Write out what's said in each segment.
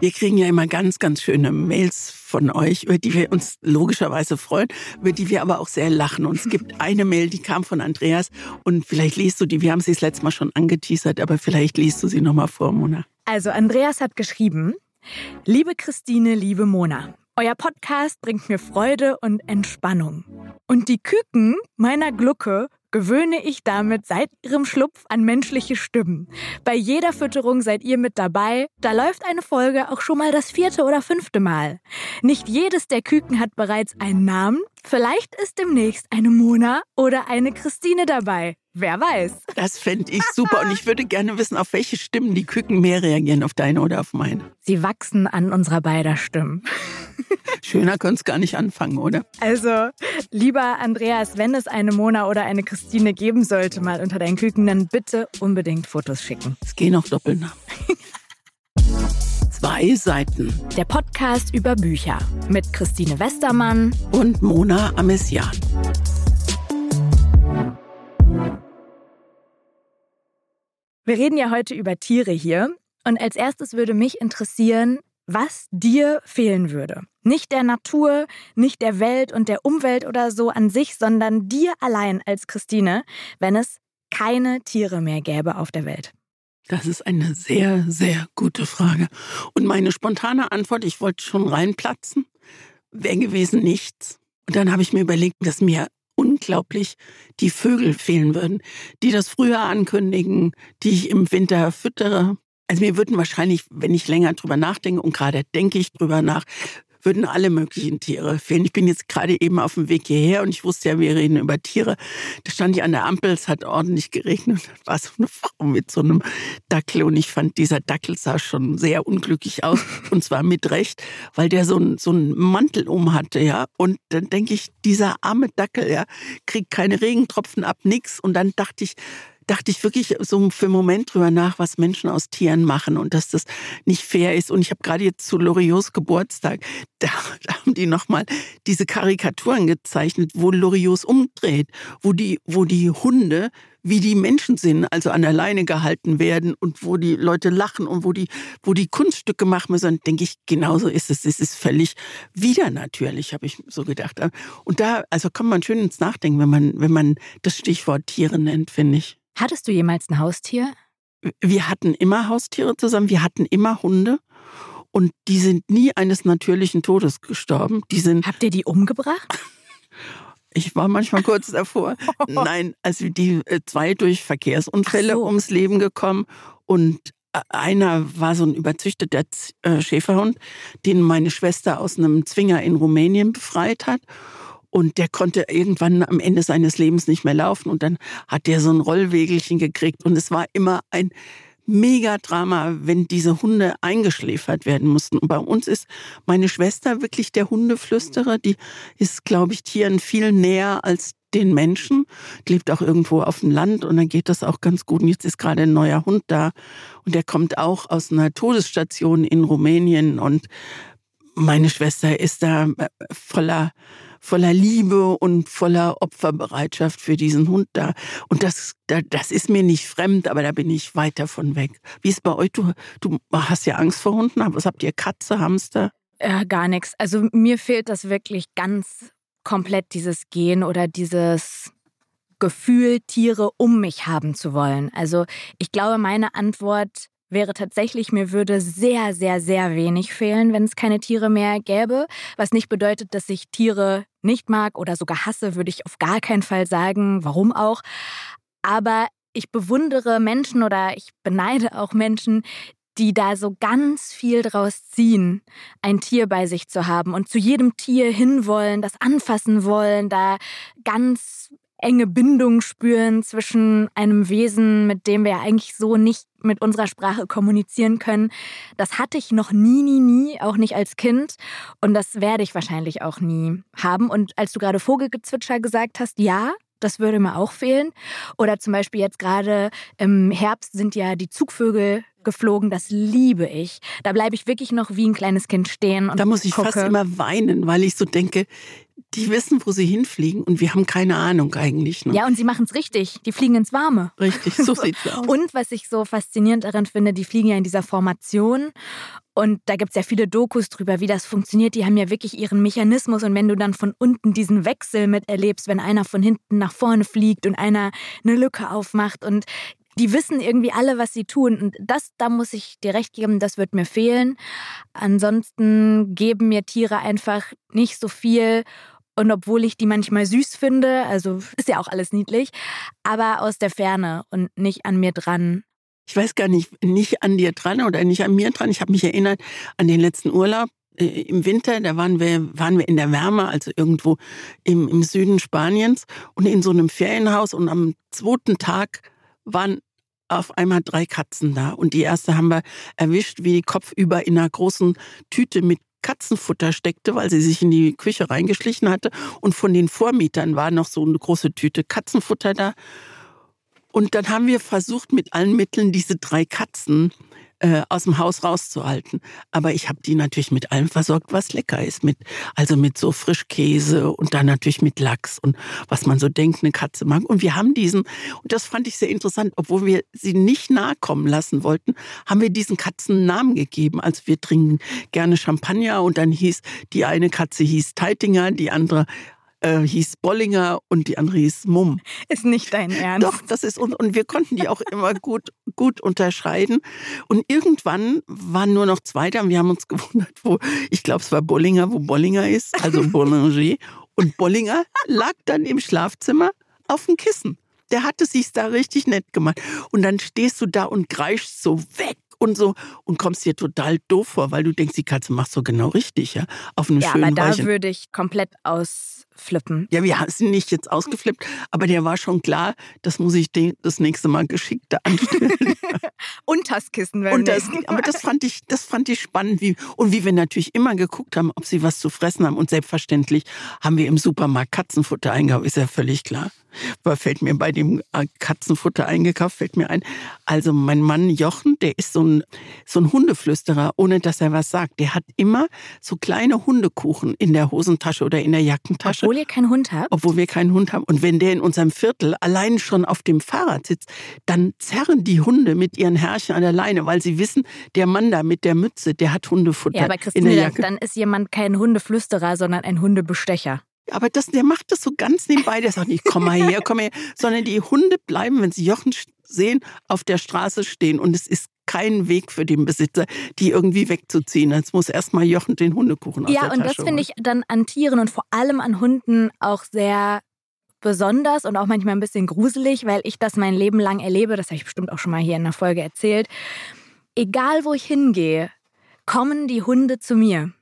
Wir kriegen ja immer ganz, ganz schöne Mails von euch, über die wir uns logischerweise freuen, über die wir aber auch sehr lachen. Und es gibt eine Mail, die kam von Andreas und vielleicht liest du die, wir haben sie das letzte Mal schon angeteasert, aber vielleicht liest du sie nochmal vor, Mona. Also Andreas hat geschrieben, liebe Christine, liebe Mona, euer Podcast bringt mir Freude und Entspannung. Und die Küken meiner Glucke gewöhne ich damit seit ihrem Schlupf an menschliche Stimmen. Bei jeder Fütterung seid ihr mit dabei. Da läuft eine Folge auch schon mal das vierte oder fünfte Mal. Nicht jedes der Küken hat bereits einen Namen. Vielleicht ist demnächst eine Mona oder eine Christine dabei. Wer weiß. Das fände ich super und ich würde gerne wissen, auf welche Stimmen die Küken mehr reagieren, auf deine oder auf meine. Sie wachsen an unserer beider Stimmen. Schöner könnte es gar nicht anfangen, oder? Also, lieber Andreas, wenn es eine Mona oder eine Christine geben sollte, mal unter deinen Küken, dann bitte unbedingt Fotos schicken. Es gehen auch Doppelnamen. Zwei Seiten. Der Podcast über Bücher mit Christine Westermann und Mona Amesian. Wir reden ja heute über Tiere hier. Und als erstes würde mich interessieren, was dir fehlen würde. Nicht der Natur, nicht der Welt und der Umwelt oder so an sich, sondern dir allein als Christine, wenn es keine Tiere mehr gäbe auf der Welt. Das ist eine sehr, sehr gute Frage. Und meine spontane Antwort, ich wollte schon reinplatzen, wäre gewesen nichts. Und dann habe ich mir überlegt, dass mir unglaublich die Vögel fehlen würden, die das früher ankündigen, die ich im Winter füttere. Also mir würden wahrscheinlich, wenn ich länger drüber nachdenke und gerade denke ich drüber nach, würden alle möglichen Tiere fehlen. Ich bin jetzt gerade eben auf dem Weg hierher und ich wusste ja, wir reden über Tiere. Da stand ich an der Ampel, es hat ordentlich geregnet. Da war so eine Frau mit so einem Dackel und ich fand, dieser Dackel sah schon sehr unglücklich aus und zwar mit Recht, weil der so einen so einen Mantel um hatte, ja. Und dann denke ich, dieser arme Dackel, ja, kriegt keine Regentropfen ab, nix. Und dann dachte ich, dachte ich wirklich so für einen Moment drüber nach, was Menschen aus Tieren machen und dass das nicht fair ist. Und ich habe gerade jetzt zu Loriots Geburtstag, da, da haben die nochmal diese Karikaturen gezeichnet, wo Loriots umdreht, wo die, wo die Hunde wie die Menschen sind, also an der Leine gehalten werden und wo die Leute lachen und wo die, wo die Kunststücke machen müssen, denke ich, genauso ist es. Es ist völlig widernatürlich, habe ich so gedacht. Und da, also kommt man schön ins Nachdenken, wenn man, wenn man das Stichwort Tiere nennt, finde ich. Hattest du jemals ein Haustier? Wir hatten immer Haustiere zusammen, wir hatten immer Hunde. Und die sind nie eines natürlichen Todes gestorben. Die sind Habt ihr die umgebracht? Ich war manchmal kurz davor. Nein, also die äh, zwei durch Verkehrsunfälle so. ums Leben gekommen und äh, einer war so ein überzüchteter äh, Schäferhund, den meine Schwester aus einem Zwinger in Rumänien befreit hat. Und der konnte irgendwann am Ende seines Lebens nicht mehr laufen. Und dann hat der so ein Rollwegelchen gekriegt. Und es war immer ein Megadrama, wenn diese Hunde eingeschläfert werden mussten. Und bei uns ist meine Schwester wirklich der Hundeflüsterer. Die ist, glaube ich, Tieren viel näher als den Menschen, die lebt auch irgendwo auf dem Land und dann geht das auch ganz gut. Und jetzt ist gerade ein neuer Hund da und der kommt auch aus einer Todesstation in Rumänien und meine Schwester ist da äh, voller voller Liebe und voller Opferbereitschaft für diesen Hund da. Und das, das ist mir nicht fremd, aber da bin ich weit davon weg. Wie ist bei euch? Du, du hast ja Angst vor Hunden, aber was habt ihr? Katze, Hamster? Ja, gar nichts. Also mir fehlt das wirklich ganz komplett, dieses Gehen oder dieses Gefühl, Tiere um mich haben zu wollen. Also ich glaube, meine Antwort wäre tatsächlich, mir würde sehr, sehr, sehr wenig fehlen, wenn es keine Tiere mehr gäbe. Was nicht bedeutet, dass ich Tiere nicht mag oder sogar hasse, würde ich auf gar keinen Fall sagen. Warum auch? Aber ich bewundere Menschen oder ich beneide auch Menschen, die da so ganz viel draus ziehen, ein Tier bei sich zu haben und zu jedem Tier hinwollen, das anfassen wollen, da ganz enge Bindung spüren zwischen einem Wesen, mit dem wir eigentlich so nicht mit unserer Sprache kommunizieren können. Das hatte ich noch nie, nie, nie, auch nicht als Kind. Und das werde ich wahrscheinlich auch nie haben. Und als du gerade Vogelgezwitscher gesagt hast, ja, das würde mir auch fehlen. Oder zum Beispiel jetzt gerade im Herbst sind ja die Zugvögel geflogen. Das liebe ich. Da bleibe ich wirklich noch wie ein kleines Kind stehen. Und da muss ich gucke. fast immer weinen, weil ich so denke, die wissen, wo sie hinfliegen und wir haben keine Ahnung eigentlich. Ne? Ja, und sie machen es richtig. Die fliegen ins Warme. Richtig, so sieht's aus. Und was ich so faszinierend daran finde, die fliegen ja in dieser Formation. Und da gibt es ja viele Dokus drüber, wie das funktioniert. Die haben ja wirklich ihren Mechanismus. Und wenn du dann von unten diesen Wechsel miterlebst, wenn einer von hinten nach vorne fliegt und einer eine Lücke aufmacht und die wissen irgendwie alle, was sie tun. Und das, da muss ich dir recht geben, das wird mir fehlen. Ansonsten geben mir Tiere einfach nicht so viel. Und obwohl ich die manchmal süß finde, also ist ja auch alles niedlich, aber aus der Ferne und nicht an mir dran. Ich weiß gar nicht, nicht an dir dran oder nicht an mir dran. Ich habe mich erinnert an den letzten Urlaub äh, im Winter, da waren wir, waren wir in der Wärme, also irgendwo im, im Süden Spaniens und in so einem Ferienhaus und am zweiten Tag waren auf einmal drei Katzen da. Und die erste haben wir erwischt, wie die kopfüber in einer großen Tüte mit Katzenfutter steckte, weil sie sich in die Küche reingeschlichen hatte. Und von den Vormietern war noch so eine große Tüte Katzenfutter da. Und dann haben wir versucht, mit allen Mitteln diese drei Katzen äh, aus dem Haus rauszuhalten. Aber ich habe die natürlich mit allem versorgt, was lecker ist. Mit, also mit so Frischkäse und dann natürlich mit Lachs und was man so denkt, eine Katze mag. Und wir haben diesen, und das fand ich sehr interessant, obwohl wir sie nicht nahe kommen lassen wollten, haben wir diesen Katzen einen Namen gegeben. Also wir trinken gerne Champagner und dann hieß, die eine Katze hieß Teitinger, die andere äh, hieß Bollinger und die andere hieß Mumm. Ist nicht dein Ernst. Doch, das ist und, und wir konnten die auch immer gut, gut unterscheiden. Und irgendwann waren nur noch zwei da und wir haben uns gewundert, wo, ich glaube, es war Bollinger, wo Bollinger ist, also Bollinger. Und Bollinger lag dann im Schlafzimmer auf dem Kissen. Der hatte sich da richtig nett gemacht. Und dann stehst du da und kreischst so weg und so und kommst dir total doof vor, weil du denkst, die Katze macht so genau richtig, ja, auf eine ja, schöne aber da Weiche. würde ich komplett ausflippen. Ja, wir sind nicht jetzt ausgeflippt, aber der war schon klar, das muss ich das nächste Mal geschickter anstellen. und das Kissen, wenn und das, Aber das fand ich, das fand ich spannend, wie und wie wir natürlich immer geguckt haben, ob sie was zu fressen haben und selbstverständlich haben wir im Supermarkt Katzenfutter eingekauft, ist ja völlig klar. Fällt mir bei dem äh, Katzenfutter eingekauft, fällt mir ein. Also mein Mann Jochen, der ist so ein, so ein Hundeflüsterer, ohne dass er was sagt. Der hat immer so kleine Hundekuchen in der Hosentasche oder in der Jackentasche. Obwohl ihr keinen Hund habt? Obwohl wir keinen Hund haben. Und wenn der in unserem Viertel allein schon auf dem Fahrrad sitzt, dann zerren die Hunde mit ihren Herrchen an der Leine, weil sie wissen, der Mann da mit der Mütze, der hat Hundefutter. Ja, aber Christine, dann ist jemand kein Hundeflüsterer, sondern ein Hundebestecher. Aber das, der macht das so ganz nebenbei. Der sagt nicht, komm mal her, komm mal her. Sondern die Hunde bleiben, wenn sie Jochen sehen, auf der Straße stehen. Und es ist kein Weg für den Besitzer, die irgendwie wegzuziehen. Jetzt muss erstmal Jochen den Hundekuchen aus ja, der Tasche Ja, und das finde ich dann an Tieren und vor allem an Hunden auch sehr besonders und auch manchmal ein bisschen gruselig, weil ich das mein Leben lang erlebe. Das habe ich bestimmt auch schon mal hier in der Folge erzählt. Egal, wo ich hingehe, kommen die Hunde zu mir.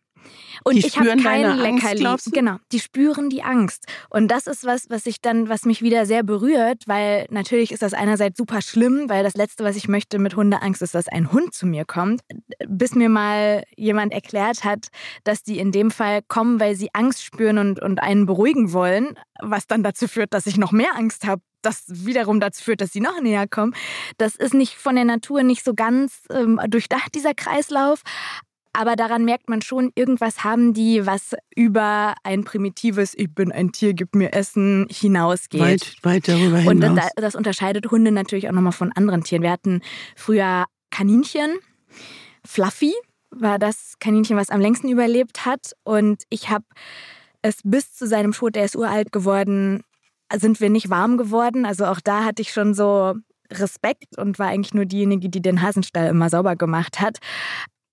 Und die ich habe kein Leckerli. Genau, die spüren die Angst. Und das ist was, was ich dann, was mich wieder sehr berührt, weil natürlich ist das einerseits super schlimm, weil das Letzte, was ich möchte mit Hundeangst, ist, dass ein Hund zu mir kommt. Bis mir mal jemand erklärt hat, dass die in dem Fall kommen, weil sie Angst spüren und, und einen beruhigen wollen, was dann dazu führt, dass ich noch mehr Angst habe das wiederum dazu führt, dass sie noch näher kommen. Das ist nicht von der Natur nicht so ganz ähm, durchdacht, dieser Kreislauf. Aber daran merkt man schon, irgendwas haben die, was über ein primitives Ich bin ein Tier, gib mir Essen hinausgeht. Weit, weit darüber hinaus. Und das, das unterscheidet Hunde natürlich auch nochmal von anderen Tieren. Wir hatten früher Kaninchen. Fluffy war das Kaninchen, was am längsten überlebt hat. Und ich habe es bis zu seinem Tod, der ist uralt geworden, sind wir nicht warm geworden. Also auch da hatte ich schon so Respekt und war eigentlich nur diejenige, die den Hasenstall immer sauber gemacht hat.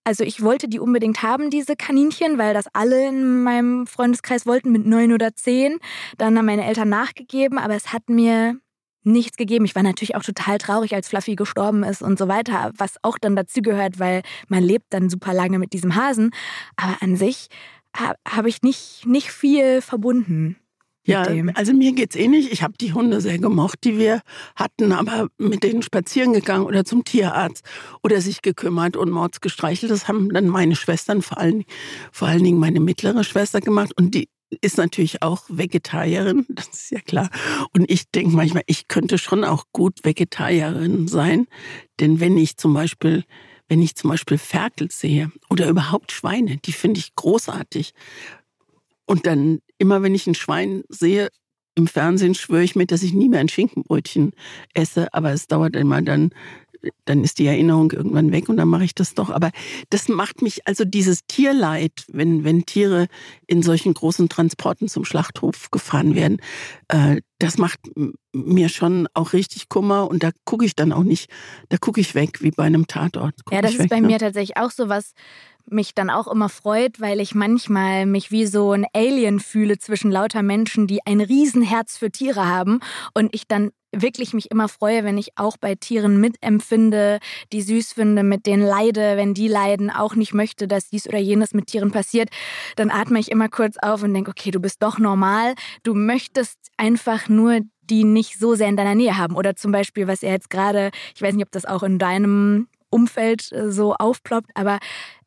Also ich wollte die unbedingt haben, diese Kaninchen, weil das alle in meinem Freundeskreis wollten mit neun oder zehn. Dann haben meine Eltern nachgegeben, aber es hat mir nichts gegeben. Ich war natürlich auch total traurig, als Fluffy gestorben ist und so weiter, was auch dann dazugehört, weil man lebt dann super lange mit diesem Hasen. Aber an sich habe ich nicht, nicht viel verbunden. Ja, also mir geht's ähnlich. Ich habe die Hunde sehr gemocht, die wir hatten, aber mit denen spazieren gegangen oder zum Tierarzt oder sich gekümmert und Mords gestreichelt. Das haben dann meine Schwestern, vor allen, vor allen Dingen meine mittlere Schwester gemacht und die ist natürlich auch Vegetarierin, das ist ja klar. Und ich denke manchmal, ich könnte schon auch gut Vegetarierin sein, denn wenn ich zum Beispiel wenn ich zum Beispiel Ferkel sehe oder überhaupt Schweine, die finde ich großartig Und dann, immer wenn ich ein Schwein sehe, im Fernsehen schwöre ich mir, dass ich nie mehr ein Schinkenbrötchen esse, aber es dauert immer dann dann ist die Erinnerung irgendwann weg und dann mache ich das doch. Aber das macht mich, also dieses Tierleid, wenn, wenn Tiere in solchen großen Transporten zum Schlachthof gefahren werden, äh, das macht mir schon auch richtig Kummer und da gucke ich dann auch nicht, da gucke ich weg, wie bei einem Tatort. Ja, das ist weg, bei ne? mir tatsächlich auch so was mich dann auch immer freut, weil ich manchmal mich wie so ein Alien fühle zwischen lauter Menschen, die ein Riesenherz für Tiere haben und ich dann wirklich mich immer freue, wenn ich auch bei Tieren mitempfinde, die süß finde, mit denen leide, wenn die leiden, auch nicht möchte, dass dies oder jenes mit Tieren passiert, dann atme ich immer kurz auf und denke, okay, du bist doch normal, du möchtest einfach nur die nicht so sehr in deiner Nähe haben. Oder zum Beispiel, was er jetzt gerade, ich weiß nicht, ob das auch in deinem Umfeld äh, so aufploppt, aber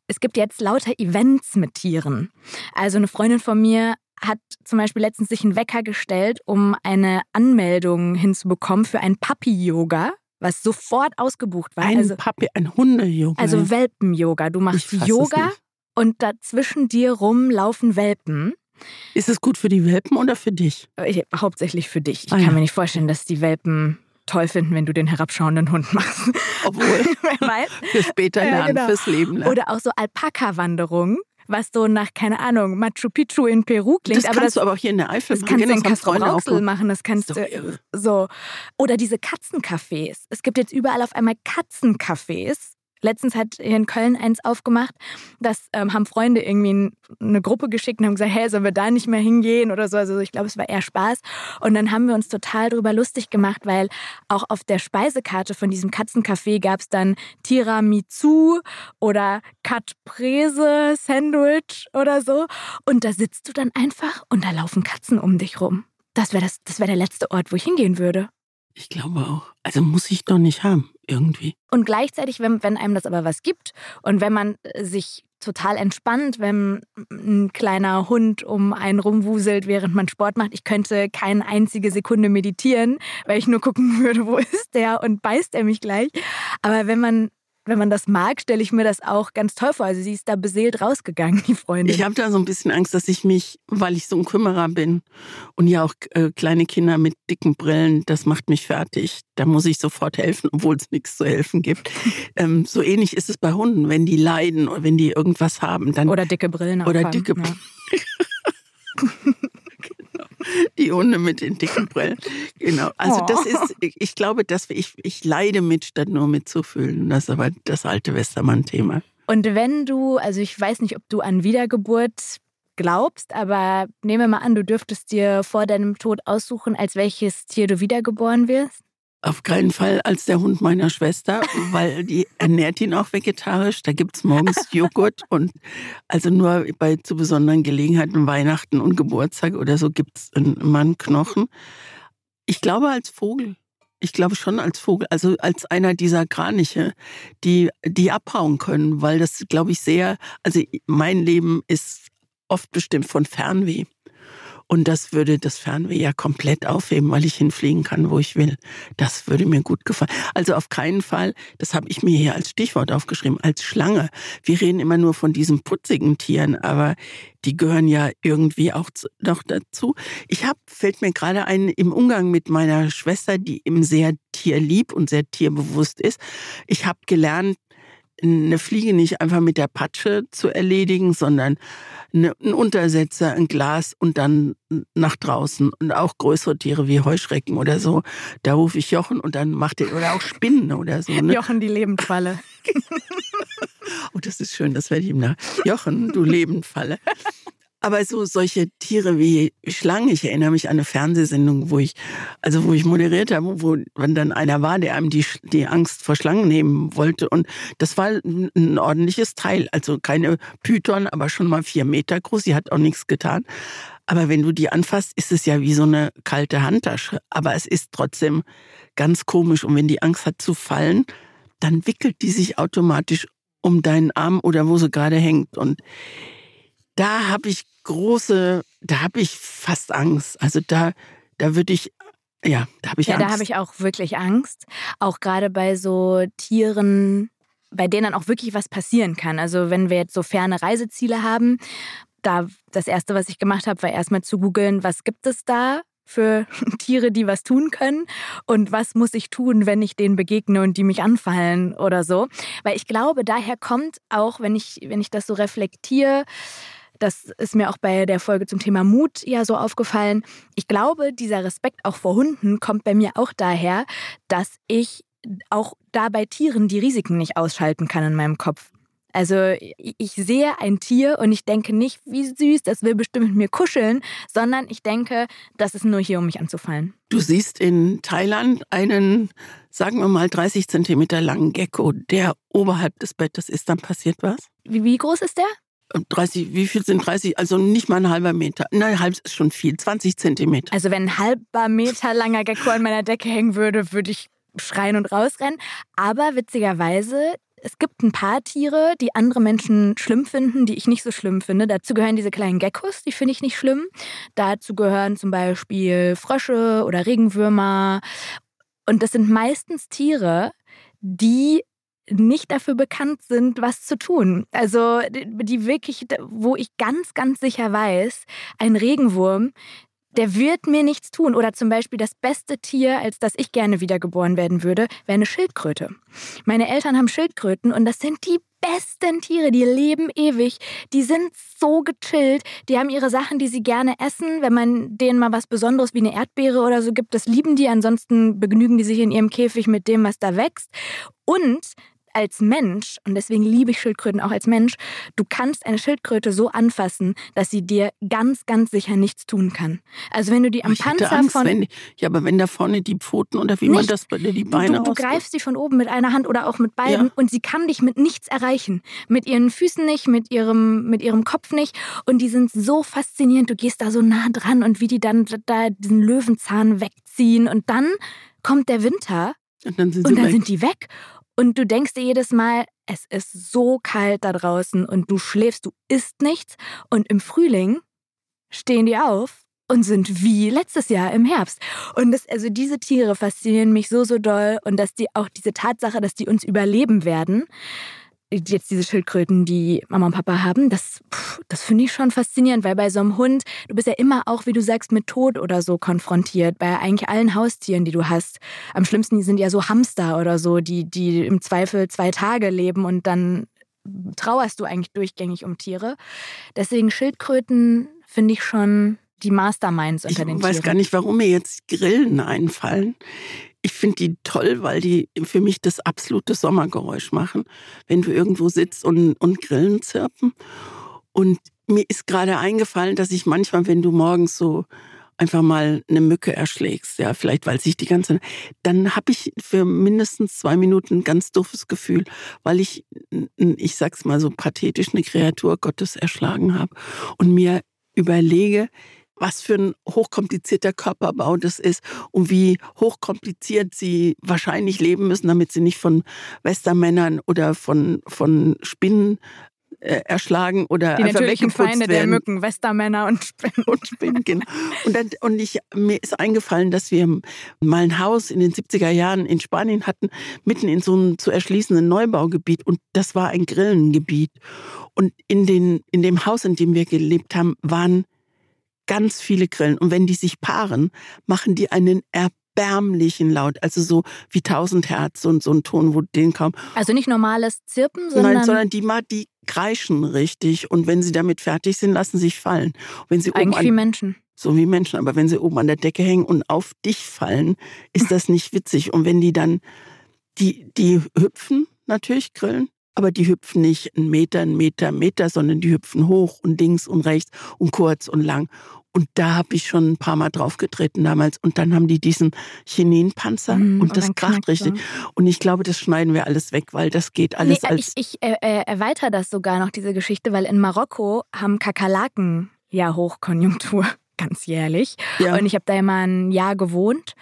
es gibt jetzt lauter Events mit Tieren. Also eine Freundin von mir hat zum Beispiel letztens sich einen Wecker gestellt, um eine Anmeldung hinzubekommen für ein Puppy-Yoga, was sofort ausgebucht war. Ein also, Puppy, ein Hunde-Yoga. Also Welpen-Yoga. Du machst Yoga und dazwischen dir rum laufen Welpen. Ist es gut für die Welpen oder für dich? Ich, hauptsächlich für dich. Ich ah, kann ja. mir nicht vorstellen, dass die Welpen toll finden, wenn du den herabschauenden Hund machst. Obwohl, für später lernen, ja, genau. fürs Leben lernen. Oder auch so Alpaka-Wanderungen was so nach, keine Ahnung, Machu Picchu in Peru klingt. Das kannst aber das, du aber auch hier in der Eifel das machen. Kannst genau, das kannst du in Kastrop machen, das kannst du so. Oder diese Katzencafés. Es gibt jetzt überall auf einmal Katzencafés Letztens hat hier in Köln eins aufgemacht. Das ähm, haben Freunde irgendwie eine Gruppe geschickt und haben gesagt, hey, sollen wir da nicht mehr hingehen oder so. Also ich glaube, es war eher Spaß. Und dann haben wir uns total darüber lustig gemacht, weil auch auf der Speisekarte von diesem Katzencafé gab es dann Tiramisu oder Katprese Sandwich oder so. Und da sitzt du dann einfach und da laufen Katzen um dich rum. Das wäre das, wär der letzte Ort, wo ich hingehen würde. Ich glaube auch. Also muss ich doch nicht haben, irgendwie. Und gleichzeitig, wenn, wenn einem das aber was gibt und wenn man äh, sich total entspannt, wenn ein kleiner Hund um einen rumwuselt, während man Sport macht. Ich könnte keine einzige Sekunde meditieren, weil ich nur gucken würde, wo ist der und beißt er mich gleich. Aber wenn man wenn man das mag, stelle ich mir das auch ganz toll vor. Also sie ist da beseelt rausgegangen, die Freundin. Ich habe da so ein bisschen Angst, dass ich mich, weil ich so ein Kümmerer bin und ja auch äh, kleine Kinder mit dicken Brillen, das macht mich fertig. Da muss ich sofort helfen, obwohl es nichts zu helfen gibt. ähm, so ähnlich ist es bei Hunden, wenn die leiden oder wenn die irgendwas haben, dann oder dicke Brillen oder haben, dicke. Ja. Die Hunde mit den dicken Brillen. Genau. Also das oh. ist, ich glaube, dass ich, ich leide mit, statt nur mitzufühlen. Das ist aber das alte Westermann-Thema. Und wenn du, also ich weiß nicht, ob du an Wiedergeburt glaubst, aber nehme mal an, du dürftest dir vor deinem Tod aussuchen, als welches Tier du wiedergeboren wirst. Auf keinen Fall als der Hund meiner Schwester, weil die ernährt ihn auch vegetarisch. Da gibt es morgens Joghurt und also nur bei zu besonderen Gelegenheiten, Weihnachten und Geburtstag oder so gibt es einen Mann Knochen. Ich glaube als Vogel. Ich glaube schon als Vogel, also als einer dieser Kraniche, die, die abhauen können, weil das, glaube ich, sehr, also mein Leben ist oft bestimmt von Fernweh. Und das würde das Fernweh ja komplett aufheben, weil ich hinfliegen kann, wo ich will. Das würde mir gut gefallen. Also auf keinen Fall, das habe ich mir hier als Stichwort aufgeschrieben, als Schlange. Wir reden immer nur von diesen putzigen Tieren, aber die gehören ja irgendwie auch noch dazu. Ich habe, fällt mir gerade ein, im Umgang mit meiner Schwester, die eben sehr tierlieb und sehr tierbewusst ist. Ich habe gelernt, eine Fliege nicht einfach mit der Patsche zu erledigen, sondern eine, ein Untersetzer, ein Glas und dann nach draußen. Und auch größere Tiere wie Heuschrecken oder so. Da rufe ich Jochen und dann macht er, oder auch Spinnen oder so. Ne? Jochen, die Lebendfalle. oh, das ist schön, das werde ich ihm nach. Jochen, du Lebendfalle. Aber so solche Tiere wie Schlangen, ich erinnere mich an eine Fernsehsendung, wo ich, also wo ich moderiert habe, wo wenn dann einer war, der einem die, die Angst vor Schlangen nehmen wollte. Und das war ein, ordentliches Teil. Also keine Python, aber schon mal vier Meter groß. Sie hat auch nichts getan. Aber wenn du die anfasst, ist es ja wie so eine kalte Handtasche. Aber es ist trotzdem ganz komisch. Und wenn die Angst hat zu fallen, dann wickelt die sich automatisch um deinen Arm oder wo sie gerade hängt. Und da habe ich große, da habe ich fast Angst. Also da, da würde ich, ja, da habe ich ja, Angst. Ja, da habe ich auch wirklich Angst. Auch gerade bei so Tieren, bei denen dann auch wirklich was passieren kann. Also wenn wir jetzt so ferne Reiseziele haben, da das erste, was ich gemacht habe, war erstmal zu googeln, was gibt es da für Tiere, die was tun können und was muss ich tun, wenn ich denen begegne und die mich anfallen oder so. Weil ich glaube, daher kommt auch, wenn ich, wenn ich das so reflektiere, das ist mir auch bei der Folge zum Thema Mut ja so aufgefallen. Ich glaube, dieser Respekt auch vor Hunden kommt bei mir auch daher, dass ich auch da bei Tieren die Risiken nicht ausschalten kann in meinem Kopf. Also ich sehe ein Tier und ich denke nicht, wie süß, das will bestimmt mit mir kuscheln, sondern ich denke, das ist nur hier, um mich anzufallen. Du siehst in Thailand einen, sagen wir mal, 30 Zentimeter langen Gecko, der oberhalb des Bettes ist. Dann passiert was? Wie, wie groß ist der? 30, wie viel sind 30? Also nicht mal ein halber Meter. Nein, halb ist schon viel. 20 Zentimeter. Also wenn ein halber Meter langer Gecko an meiner Decke hängen würde, würde ich schreien und rausrennen. Aber witzigerweise, es gibt ein paar Tiere, die andere Menschen schlimm finden, die ich nicht so schlimm finde. Dazu gehören diese kleinen Geckos, die finde ich nicht schlimm. Dazu gehören zum Beispiel Frösche oder Regenwürmer. Und das sind meistens Tiere, die nicht dafür bekannt sind, was zu tun. Also die wirklich, wo ich ganz, ganz sicher weiß, ein Regenwurm, der wird mir nichts tun. Oder zum Beispiel das beste Tier, als das ich gerne wiedergeboren werden würde, wäre eine Schildkröte. Meine Eltern haben Schildkröten und das sind die besten Tiere, die leben ewig, die sind so gechillt, die haben ihre Sachen, die sie gerne essen. Wenn man denen mal was Besonderes wie eine Erdbeere oder so gibt, das lieben die. Ansonsten begnügen die sich in ihrem Käfig mit dem, was da wächst. Und als Mensch, und deswegen liebe ich Schildkröten auch als Mensch, du kannst eine Schildkröte so anfassen, dass sie dir ganz, ganz sicher nichts tun kann. Also wenn du die am ich Panzer Angst, von... Wenn, ja, aber wenn da vorne die Pfoten oder wie nicht, man das bei dir die Beine Du, du greifst sie von oben mit einer Hand oder auch mit beiden ja. und sie kann dich mit nichts erreichen. Mit ihren Füßen nicht, mit ihrem, mit ihrem Kopf nicht. Und die sind so faszinierend. Du gehst da so nah dran und wie die dann da diesen Löwenzahn wegziehen. Und dann kommt der Winter und dann sind, und dann sind die weg. Und du denkst dir jedes Mal, es ist so kalt da draußen und du schläfst, du isst nichts. Und im Frühling stehen die auf und sind wie letztes Jahr im Herbst. Und das, also diese Tiere faszinieren mich so, so doll und dass die auch diese Tatsache, dass die uns überleben werden, jetzt diese Schildkröten, die Mama und Papa haben, das, das finde ich schon faszinierend, weil bei so einem Hund, du bist ja immer auch, wie du sagst, mit Tod oder so konfrontiert, bei eigentlich allen Haustieren, die du hast. Am schlimmsten sind ja so Hamster oder so, die, die im Zweifel zwei Tage leben und dann trauerst du eigentlich durchgängig um Tiere. Deswegen Schildkröten finde ich schon die Masterminds unter ich den Tieren. Ich weiß gar nicht, warum mir jetzt Grillen einfallen. Ich finde die toll, weil die für mich das absolute Sommergeräusch machen, wenn du irgendwo sitzt und, und Grillen zirpen. Und mir ist gerade eingefallen, dass ich manchmal, wenn du morgens so einfach mal eine Mücke erschlägst, ja, vielleicht weil sich die ganze, dann habe ich für mindestens zwei Minuten ein ganz doofes Gefühl, weil ich, ich sag's mal so pathetisch, eine Kreatur Gottes erschlagen habe und mir überlege, was für ein hochkomplizierter Körperbau das ist und wie hochkompliziert sie wahrscheinlich leben müssen, damit sie nicht von Westermännern oder von, von Spinnen äh, erschlagen oder die einfach natürlichen Feinde werden. der Mücken, Westermänner und Spinnen. Und Spinnen, genau. Und, dann, und ich, mir ist eingefallen, dass wir mal ein Haus in den 70er Jahren in Spanien hatten, mitten in so einem zu erschließenden Neubaugebiet. Und das war ein Grillengebiet. Und in, den, in dem Haus, in dem wir gelebt haben, waren ganz viele Grillen. Und wenn die sich paaren, machen die einen erbärmlichen Laut, also so wie 1000 Hertz und so ein Ton, wo den kaum. Also nicht normales Zirpen, sondern. Nein, sondern die, die kreischen richtig. Und wenn sie damit fertig sind, lassen sie sich fallen. wenn sie Eigentlich oben an, wie Menschen. So wie Menschen. Aber wenn sie oben an der Decke hängen und auf dich fallen, ist das nicht witzig. Und wenn die dann, die, die hüpfen natürlich, Grillen, aber die hüpfen nicht einen Meter, einen Meter, einen Meter, sondern die hüpfen hoch und links und rechts und kurz und lang. Und da habe ich schon ein paar Mal draufgetreten damals. Und dann haben die diesen Chininpanzer mm, und das kracht richtig. Und ich glaube, das schneiden wir alles weg, weil das geht alles nee, als. Ich, ich äh, äh, erweitere das sogar noch, diese Geschichte, weil in Marokko haben Kakerlaken ja Hochkonjunktur ganz jährlich. Ja. Und ich habe da immer ein Jahr gewohnt.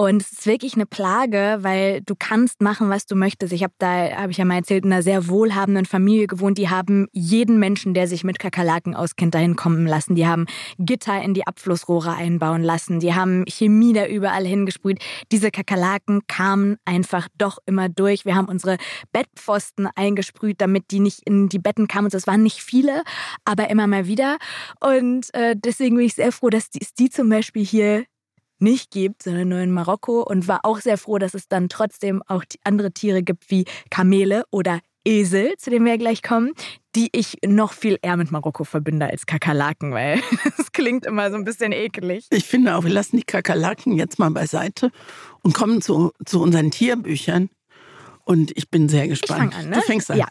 Und es ist wirklich eine Plage, weil du kannst machen, was du möchtest. Ich habe da, habe ich ja mal erzählt, in einer sehr wohlhabenden Familie gewohnt. Die haben jeden Menschen, der sich mit Kakerlaken auskennt, dahin kommen lassen. Die haben Gitter in die Abflussrohre einbauen lassen. Die haben Chemie da überall hingesprüht. Diese Kakerlaken kamen einfach doch immer durch. Wir haben unsere Bettpfosten eingesprüht, damit die nicht in die Betten kamen. Das waren nicht viele, aber immer mal wieder. Und äh, deswegen bin ich sehr froh, dass die, die zum Beispiel hier nicht gibt, sondern nur in Marokko und war auch sehr froh, dass es dann trotzdem auch andere Tiere gibt wie Kamele oder Esel, zu denen wir gleich kommen, die ich noch viel eher mit Marokko verbinde als Kakerlaken, weil es klingt immer so ein bisschen ekelig. Ich finde auch, wir lassen die Kakerlaken jetzt mal beiseite und kommen zu, zu unseren Tierbüchern. Und ich bin sehr gespannt. Ich fang an, ne? Du fängst an. Ja.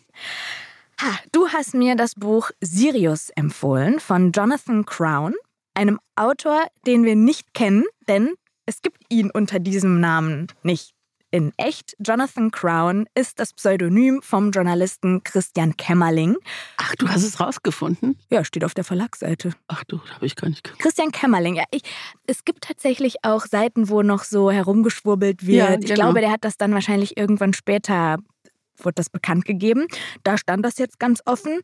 Ha, du hast mir das Buch Sirius empfohlen von Jonathan Crown einem Autor, den wir nicht kennen, denn es gibt ihn unter diesem Namen nicht. In echt, Jonathan Crown ist das Pseudonym vom Journalisten Christian Kämmerling. Ach, du hast es rausgefunden? Ja, steht auf der Verlagsseite. Ach du, da habe ich gar nicht geguckt. Christian Kämmerling, ja. Ich, es gibt tatsächlich auch Seiten, wo noch so herumgeschwurbelt wird. Ja, Ich genau. glaube, der hat das dann wahrscheinlich irgendwann später wurde das bekannt gegeben. Da stand das jetzt ganz offen.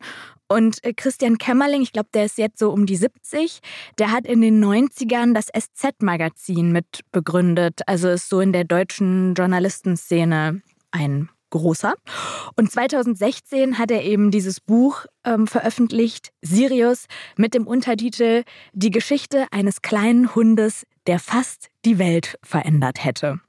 Und äh, Christian Kämmerling, ich glaube, der ist jetzt so um die 70, der hat in den 90ern das SZ-Magazin mit begründet. Also ist so in der deutschen Journalistenszene ein großer. Und 2016 hat er eben dieses Buch ähm, veröffentlicht, Sirius, mit dem Untertitel Die Geschichte eines kleinen Hundes, der fast die Welt verändert hätte.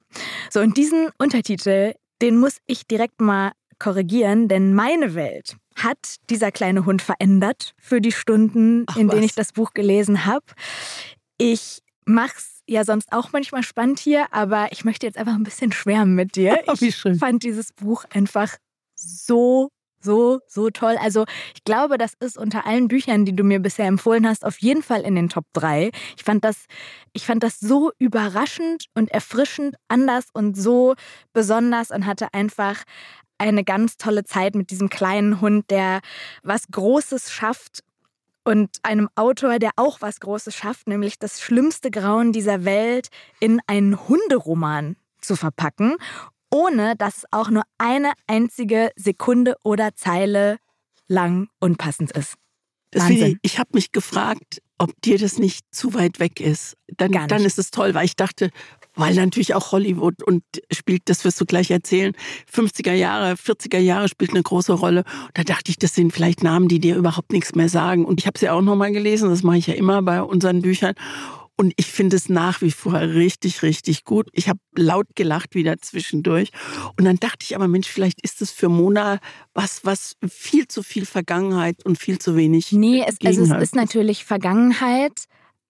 So, und diesen Untertitel, den muss ich direkt mal korrigieren, denn meine Welt hat dieser kleine Hund verändert für die Stunden, Ach, in denen was. ich das Buch gelesen habe. Ich mach's ja sonst auch manchmal spannend hier, aber ich möchte jetzt einfach ein bisschen schwärmen mit dir. Oh, wie Ich schön. fand dieses Buch einfach so so, so toll. Also ich glaube, das ist unter allen Büchern, die du mir bisher empfohlen hast, auf jeden Fall in den Top 3. Ich fand das, ich fand das so überraschend und erfrischend anders und so besonders und hatte einfach eine ganz tolle Zeit mit diesem kleinen Hund, der was Großes schafft und einem Autor, der auch was Großes schafft, nämlich das schlimmste Grauen dieser Welt in einen Hunderoman zu verpacken, ohne dass es auch nur eine einzige Sekunde oder Zeile lang unpassend ist. Wahnsinn. ich habe mich gefragt, ob dir das nicht zu weit weg ist. Dann, dann ist es toll, weil ich dachte, weil natürlich auch Hollywood und spielt, das wirst du gleich erzählen, 50er Jahre, 40er Jahre spielt eine große Rolle. Da dachte ich, das sind vielleicht Namen, die dir überhaupt nichts mehr sagen. Und ich habe sie auch nochmal gelesen, das mache ich ja immer bei unseren Büchern. Und ich finde es nach wie vor richtig, richtig gut. Ich habe laut gelacht wieder zwischendurch. Und dann dachte ich aber, Mensch, vielleicht ist es für Mona was, was viel zu viel Vergangenheit und viel zu wenig Nee, es, also es ist natürlich Vergangenheit,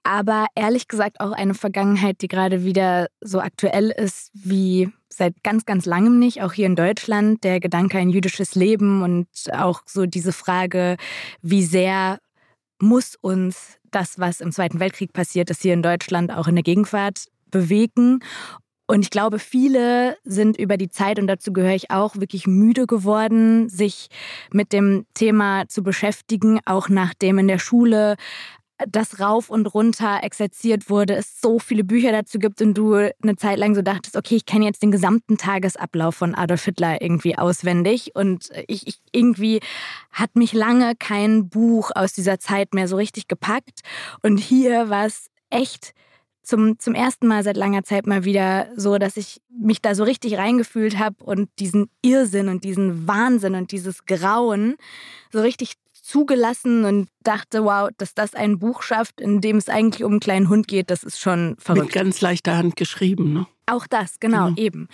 aber ehrlich gesagt auch eine Vergangenheit, die gerade wieder so aktuell ist wie seit ganz, ganz langem nicht, auch hier in Deutschland. Der Gedanke ein jüdisches Leben und auch so diese Frage, wie sehr muss uns das, was im Zweiten Weltkrieg passiert ist, hier in Deutschland auch in der Gegenwart bewegen. Und ich glaube, viele sind über die Zeit, und dazu gehöre ich auch, wirklich müde geworden, sich mit dem Thema zu beschäftigen, auch nachdem in der Schule das rauf und runter exerziert wurde, es so viele Bücher dazu gibt und du eine Zeit lang so dachtest, okay, ich kenne jetzt den gesamten Tagesablauf von Adolf Hitler irgendwie auswendig. Und ich, ich irgendwie hat mich lange kein Buch aus dieser Zeit mehr so richtig gepackt. Und hier war es echt zum, zum ersten Mal seit langer Zeit mal wieder so, dass ich mich da so richtig reingefühlt habe und diesen Irrsinn und diesen Wahnsinn und dieses Grauen so richtig zugelassen und dachte, wow, dass das ein Buch schafft, in dem es eigentlich um einen kleinen Hund geht, das ist schon mit verrückt. ganz leichter Hand geschrieben. Ne? Auch das, genau, Genau. eben.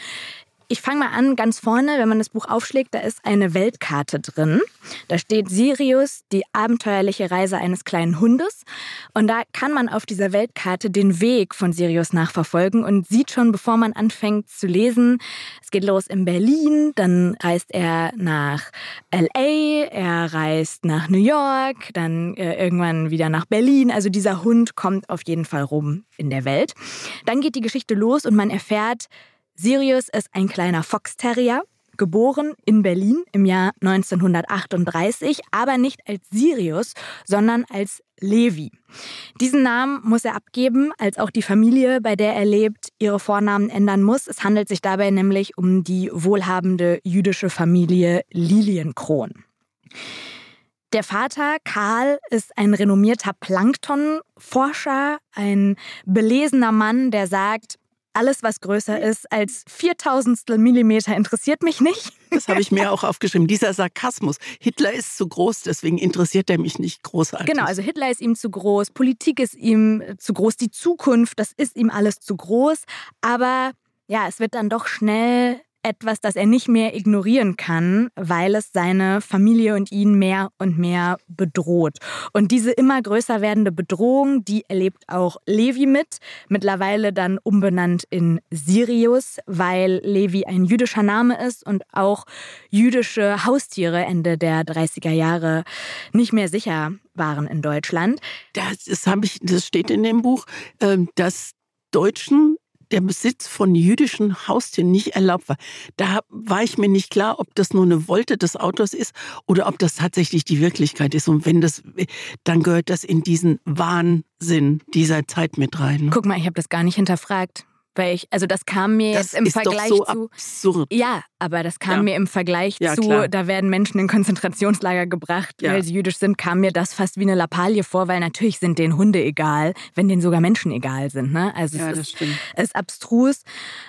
Ich fange mal an, ganz vorne, wenn man das Buch aufschlägt, da ist eine Weltkarte drin. Da steht Sirius, die abenteuerliche Reise eines kleinen Hundes. Und da kann man auf dieser Weltkarte den Weg von Sirius nachverfolgen und sieht schon, bevor man anfängt zu lesen, es geht los in Berlin, dann reist er nach LA, er reist nach New York, dann äh, irgendwann wieder nach Berlin. Also dieser Hund kommt auf jeden Fall rum in der Welt. Dann geht die Geschichte los und man erfährt, Sirius ist ein kleiner Fox Terrier. geboren in Berlin im Jahr 1938, aber nicht als Sirius, sondern als Levi. Diesen Namen muss er abgeben, als auch die Familie, bei der er lebt, ihre Vornamen ändern muss. Es handelt sich dabei nämlich um die wohlhabende jüdische Familie Lilienkron. Der Vater, Karl, ist ein renommierter Planktonforscher, ein belesener Mann, der sagt, alles, was größer ist als viertausendstel Millimeter, interessiert mich nicht. Das habe ich mir auch aufgeschrieben. Dieser Sarkasmus. Hitler ist zu groß, deswegen interessiert er mich nicht großartig. Genau, also Hitler ist ihm zu groß, Politik ist ihm zu groß, die Zukunft, das ist ihm alles zu groß. Aber ja, es wird dann doch schnell etwas, das er nicht mehr ignorieren kann, weil es seine Familie und ihn mehr und mehr bedroht. Und diese immer größer werdende Bedrohung, die erlebt auch Levi mit, mittlerweile dann umbenannt in Sirius, weil Levi ein jüdischer Name ist und auch jüdische Haustiere Ende der 30er Jahre nicht mehr sicher waren in Deutschland. Das, das, ich, das steht in dem Buch, ähm, dass Deutschen der Besitz von jüdischen Haustieren nicht erlaubt war. Da war ich mir nicht klar, ob das nur eine Wolte des Autors ist oder ob das tatsächlich die Wirklichkeit ist. Und wenn das, dann gehört das in diesen Wahnsinn dieser Zeit mit rein. Guck mal, ich habe das gar nicht hinterfragt. Weil ich, also das kam mir das jetzt im ist Vergleich doch so zu. Absurd. Ja, aber das kam Ja. mir im Vergleich Ja, zu, klar. da werden Menschen in Konzentrationslager gebracht, Ja. weil sie jüdisch sind, kam mir das fast wie eine Lappalie vor, weil natürlich sind denen Hunde egal, wenn denen sogar Menschen egal sind. Ne? Also es das ist, stimmt. ist abstrus.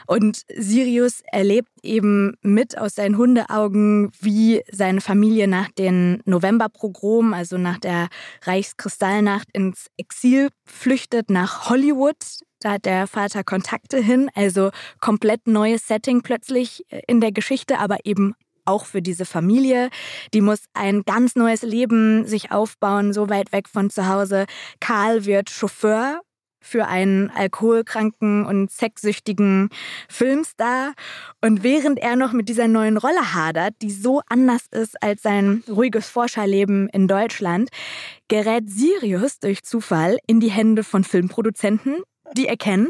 Und Sirius erlebt eben mit aus seinen Hundeaugen, wie seine Familie nach den Novemberprogramen, also nach der Reichskristallnacht, ins Exil flüchtet nach Hollywood. Da hat der Vater Kontakte hin, also komplett neues Setting plötzlich in der Geschichte, aber eben auch für diese Familie. Die muss ein ganz neues Leben sich aufbauen, so weit weg von zu Hause. Karl wird Chauffeur für einen alkoholkranken und sexsüchtigen Filmstar. Und während er noch mit dieser neuen Rolle hadert, die so anders ist als sein ruhiges Forscherleben in Deutschland, gerät Sirius durch Zufall in die Hände von Filmproduzenten, die erkennen,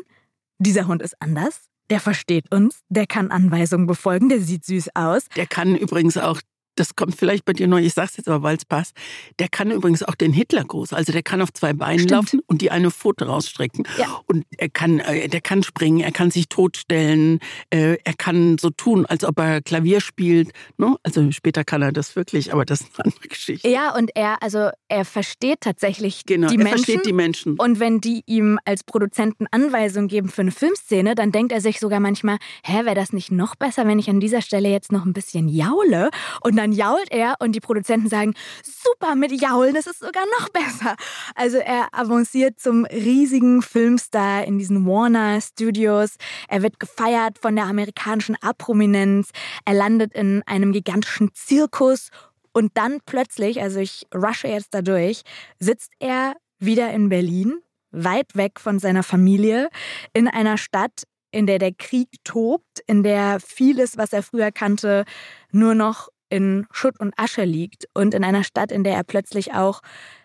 dieser Hund ist anders, der versteht uns, der kann Anweisungen befolgen, der sieht süß aus. Der kann übrigens auch, das kommt vielleicht bei dir neu, ich sag's jetzt aber, weil es passt, der kann übrigens auch den Hitlergruß. Also der kann auf zwei Beinen Stimmt. laufen und die eine Pfote rausstrecken. Ja. Und er kann, äh, der kann springen, er kann sich totstellen, äh, er kann so tun, als ob er Klavier spielt. Ne? Also später kann er das wirklich, aber das ist eine andere Geschichte. Ja, und er, also er versteht tatsächlich Genau, die er Menschen. versteht die Menschen. Und wenn die ihm als Produzenten Anweisungen geben für eine Filmszene, dann denkt er sich sogar manchmal, hä, wäre das nicht noch besser, wenn ich an dieser Stelle jetzt noch ein bisschen jaule? Und dann jault er und die Produzenten sagen, super mit Jaulen, das ist sogar noch besser. Also er avanciert zum riesigen Filmstar in diesen Warner Studios. Er wird gefeiert von der amerikanischen A-Prominenz. Er landet in einem gigantischen Zirkus und dann plötzlich, also ich rushe jetzt da durch, sitzt er wieder in Berlin, weit weg von seiner Familie, in einer Stadt, in der der Krieg tobt, in der vieles, was er früher kannte, nur noch in Schutt und Asche liegt und in einer Stadt, in der er plötzlich auch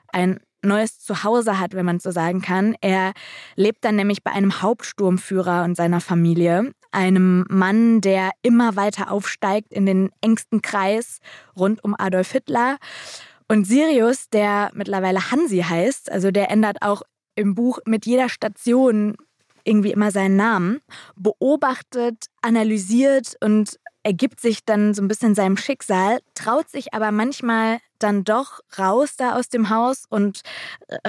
ein neues Zuhause hat, wenn man so sagen kann. Er lebt dann nämlich bei einem Hauptsturmführer und seiner Familie, einem Mann, der immer weiter aufsteigt in den engsten Kreis rund um Adolf Hitler. Und Sirius, der mittlerweile Hansi heißt, also der ändert auch im Buch mit jeder Station irgendwie immer seinen Namen, beobachtet, analysiert und ergibt sich dann so ein bisschen seinem Schicksal, traut sich aber manchmal dann doch raus da aus dem Haus und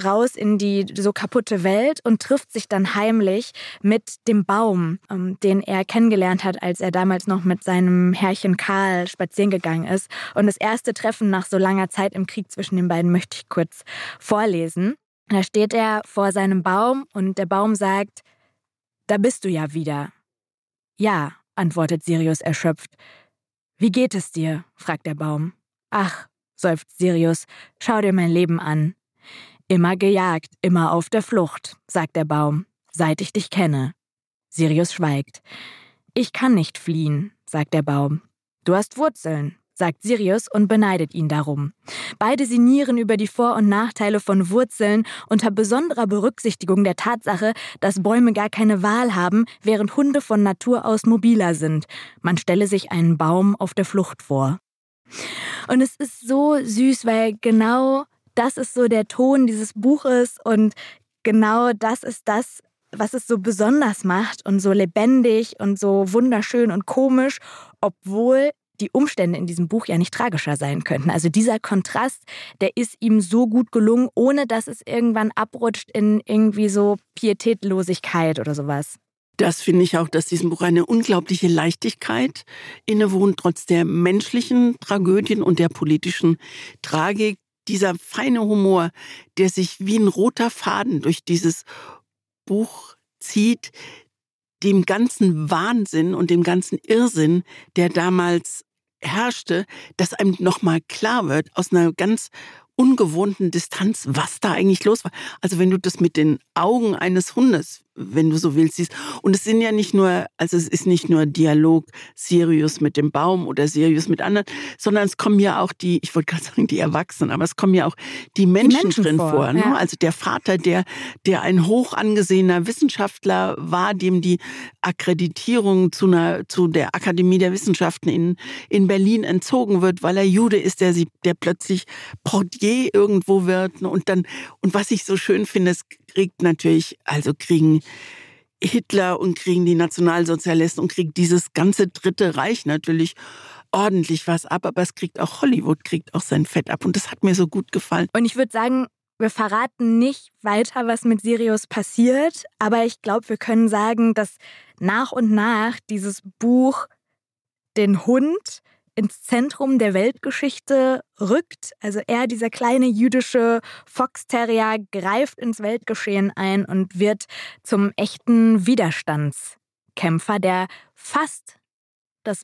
raus in die so kaputte Welt und trifft sich dann heimlich mit dem Baum, ähm, den er kennengelernt hat, als er damals noch mit seinem Herrchen Karl spazieren gegangen ist. Und das erste Treffen nach so langer Zeit im Krieg zwischen den beiden möchte ich kurz vorlesen. Da steht er vor seinem Baum und der Baum sagt, da bist du ja wieder. Ja, antwortet Sirius erschöpft. Wie geht es dir? fragt der Baum. Ach, seufzt Sirius, schau dir mein Leben an. Immer gejagt, immer auf der Flucht, sagt der Baum, seit ich dich kenne. Sirius schweigt. Ich kann nicht fliehen, sagt der Baum. Du hast Wurzeln, sagt Sirius und beneidet ihn darum. Beide sinnieren über die Vor- und Nachteile von Wurzeln unter besonderer Berücksichtigung der Tatsache, dass Bäume gar keine Wahl haben, während Hunde von Natur aus mobiler sind. Man stelle sich einen Baum auf der Flucht vor. Und es ist so süß, weil genau das ist so der Ton dieses Buches und genau das ist das, was es so besonders macht und so lebendig und so wunderschön und komisch, obwohl die Umstände in diesem Buch ja nicht tragischer sein könnten. Also dieser Kontrast, der ist ihm so gut gelungen, ohne dass es irgendwann abrutscht in irgendwie so Pietätlosigkeit oder sowas. Das finde ich auch, dass diesem Buch eine unglaubliche Leichtigkeit innewohnt, trotz der menschlichen Tragödien und der politischen Tragik. Dieser feine Humor, der sich wie ein roter Faden durch dieses Buch zieht, dem ganzen Wahnsinn und dem ganzen Irrsinn, der damals herrschte, dass einem nochmal klar wird, aus einer ganz ungewohnten Distanz, was da eigentlich los war. Also wenn du das mit den Augen eines Hundes wenn du so willst, siehst. Und es sind ja nicht nur, also es ist nicht nur Dialog Sirius mit dem Baum oder Sirius mit anderen, sondern es kommen ja auch die, ich wollte gerade sagen die Erwachsenen, aber es kommen ja auch die Menschen, die Menschen drin vor. vor ne? ja. Also der Vater, der, der ein hoch angesehener Wissenschaftler war, dem die Akkreditierung zu, einer, zu der Akademie der Wissenschaften in, in Berlin entzogen wird, weil er Jude ist, der, sie, der plötzlich Portier irgendwo wird. Ne? Und dann, und was ich so schön finde, es kriegt natürlich, also kriegen Hitler und kriegen die Nationalsozialisten und kriegt dieses ganze Dritte Reich natürlich ordentlich was ab, aber es kriegt auch Hollywood, kriegt auch sein Fett ab und das hat mir so gut gefallen. Und ich würde sagen, wir verraten nicht weiter, was mit Sirius passiert, aber ich glaube, wir können sagen, dass nach und nach dieses Buch den Hund ins Zentrum der Weltgeschichte rückt. Also er, dieser kleine jüdische Fox-Terrier, greift ins Weltgeschehen ein und wird zum echten Widerstandskämpfer, der fast das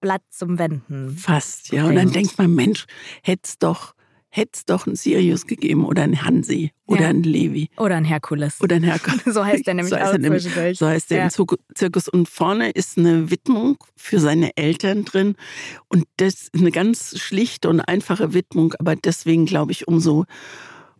Blatt zum Wenden. Fast, ja. Und dann denkt man, Mensch, hätte es doch hätte es doch einen Sirius gegeben oder einen Hansi oder ja. einen Levi. Oder einen Herkules. Oder einen Herkules. so heißt der nämlich so auch nämlich, So heißt der ja. im Zirkus. Und vorne ist eine Widmung für seine Eltern drin. Und das ist eine ganz schlichte und einfache Widmung, aber deswegen glaube ich umso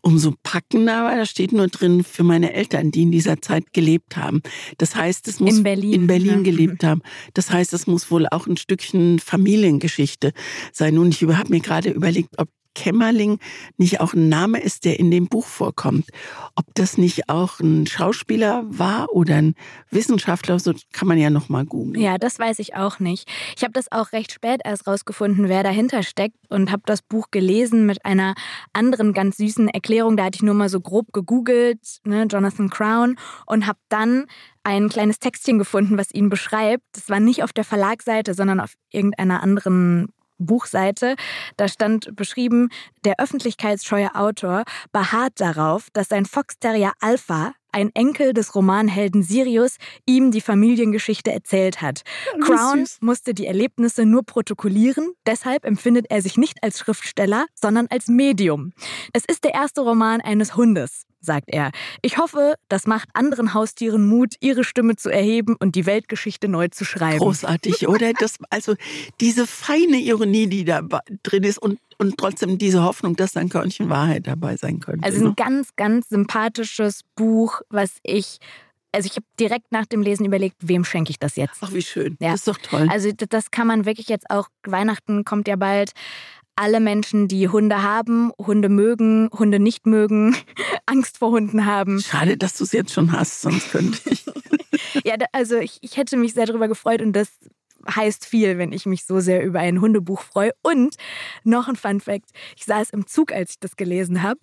umso packender, weil da steht nur drin für meine Eltern, die in dieser Zeit gelebt haben. Das heißt, es muss in Berlin, in Berlin ja. gelebt haben. Das heißt, es muss wohl auch ein Stückchen Familiengeschichte sein. Und ich habe mir gerade überlegt, ob Kämmerling nicht auch ein Name ist, der in dem Buch vorkommt. Ob das nicht auch ein Schauspieler war oder ein Wissenschaftler, so kann man ja noch mal googeln. Ja, das weiß ich auch nicht. Ich habe das auch recht spät erst rausgefunden, wer dahinter steckt und habe das Buch gelesen mit einer anderen ganz süßen Erklärung. Da hatte ich nur mal so grob gegoogelt, ne, Jonathan Crown und habe dann ein kleines Textchen gefunden, was ihn beschreibt. Das war nicht auf der Verlagsseite, sondern auf irgendeiner anderen Buchseite. Da stand beschrieben, der öffentlichkeitsscheue Autor beharrt darauf, dass sein Foxterrier Alpha, ein Enkel des Romanhelden Sirius, ihm die Familiengeschichte erzählt hat. Crown musste die Erlebnisse nur protokollieren, deshalb empfindet er sich nicht als Schriftsteller, sondern als Medium. Es ist der erste Roman eines Hundes sagt er. Ich hoffe, das macht anderen Haustieren Mut, ihre Stimme zu erheben und die Weltgeschichte neu zu schreiben. Großartig, oder? Das, also diese feine Ironie, die da drin ist und, und trotzdem diese Hoffnung, dass da ein Körnchen Wahrheit dabei sein könnte. Also ein ne? ganz, ganz sympathisches Buch, was ich also ich habe direkt nach dem Lesen überlegt, wem schenke ich das jetzt? Ach, wie schön. Ja. Das ist doch toll. Also das kann man wirklich jetzt auch, Weihnachten kommt ja bald, alle Menschen, die Hunde haben, Hunde mögen, Hunde nicht mögen, Angst vor Hunden haben. Schade, dass du es jetzt schon hast, sonst könnte ich. ja, also ich, ich hätte mich sehr darüber gefreut und das heißt viel, wenn ich mich so sehr über ein Hundebuch freue. Und noch ein Fun Fact: Ich saß im Zug, als ich das gelesen habe,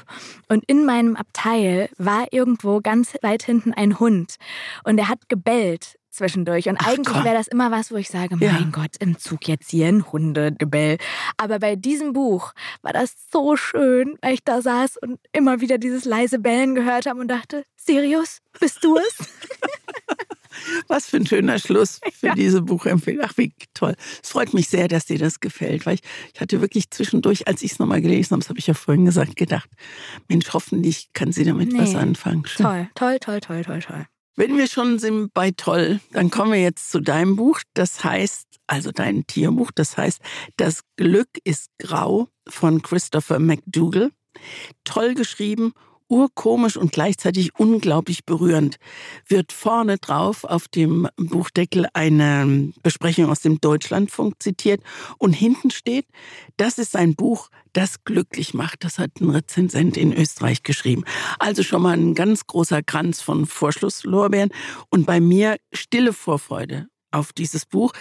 und in meinem Abteil war irgendwo ganz weit hinten ein Hund und er hat gebellt zwischendurch. Und eigentlich wäre das immer was, wo ich sage, ja. mein Gott, im Zug jetzt hier ein Hundegebell. Aber bei diesem Buch war das so schön, weil ich da saß und immer wieder dieses leise Bellen gehört habe und dachte, Sirius, bist du es? Was für ein schöner Schluss für ja. diese Buchempfehlung. Ach, wie toll. Es freut mich sehr, dass dir das gefällt, weil ich, ich hatte wirklich zwischendurch, als ich es nochmal gelesen habe, das habe ich ja vorhin gesagt, gedacht, Mensch, hoffentlich kann sie damit nee. was anfangen. Schön. Toll, toll, toll, toll, toll, toll. Wenn wir schon sind bei Toll, dann kommen wir jetzt zu deinem Buch. Das heißt also dein Tierbuch, das heißt Das Glück ist grau von Christopher McDougall. Toll geschrieben urkomisch und gleichzeitig unglaublich berührend, wird vorne drauf auf dem Buchdeckel eine Besprechung aus dem Deutschlandfunk zitiert und hinten steht, das ist ein Buch, das glücklich macht. Das hat ein Rezensent in Österreich geschrieben. Also schon mal ein ganz großer Kranz von Vorschlusslorbeeren und bei mir stille Vorfreude auf dieses Buch,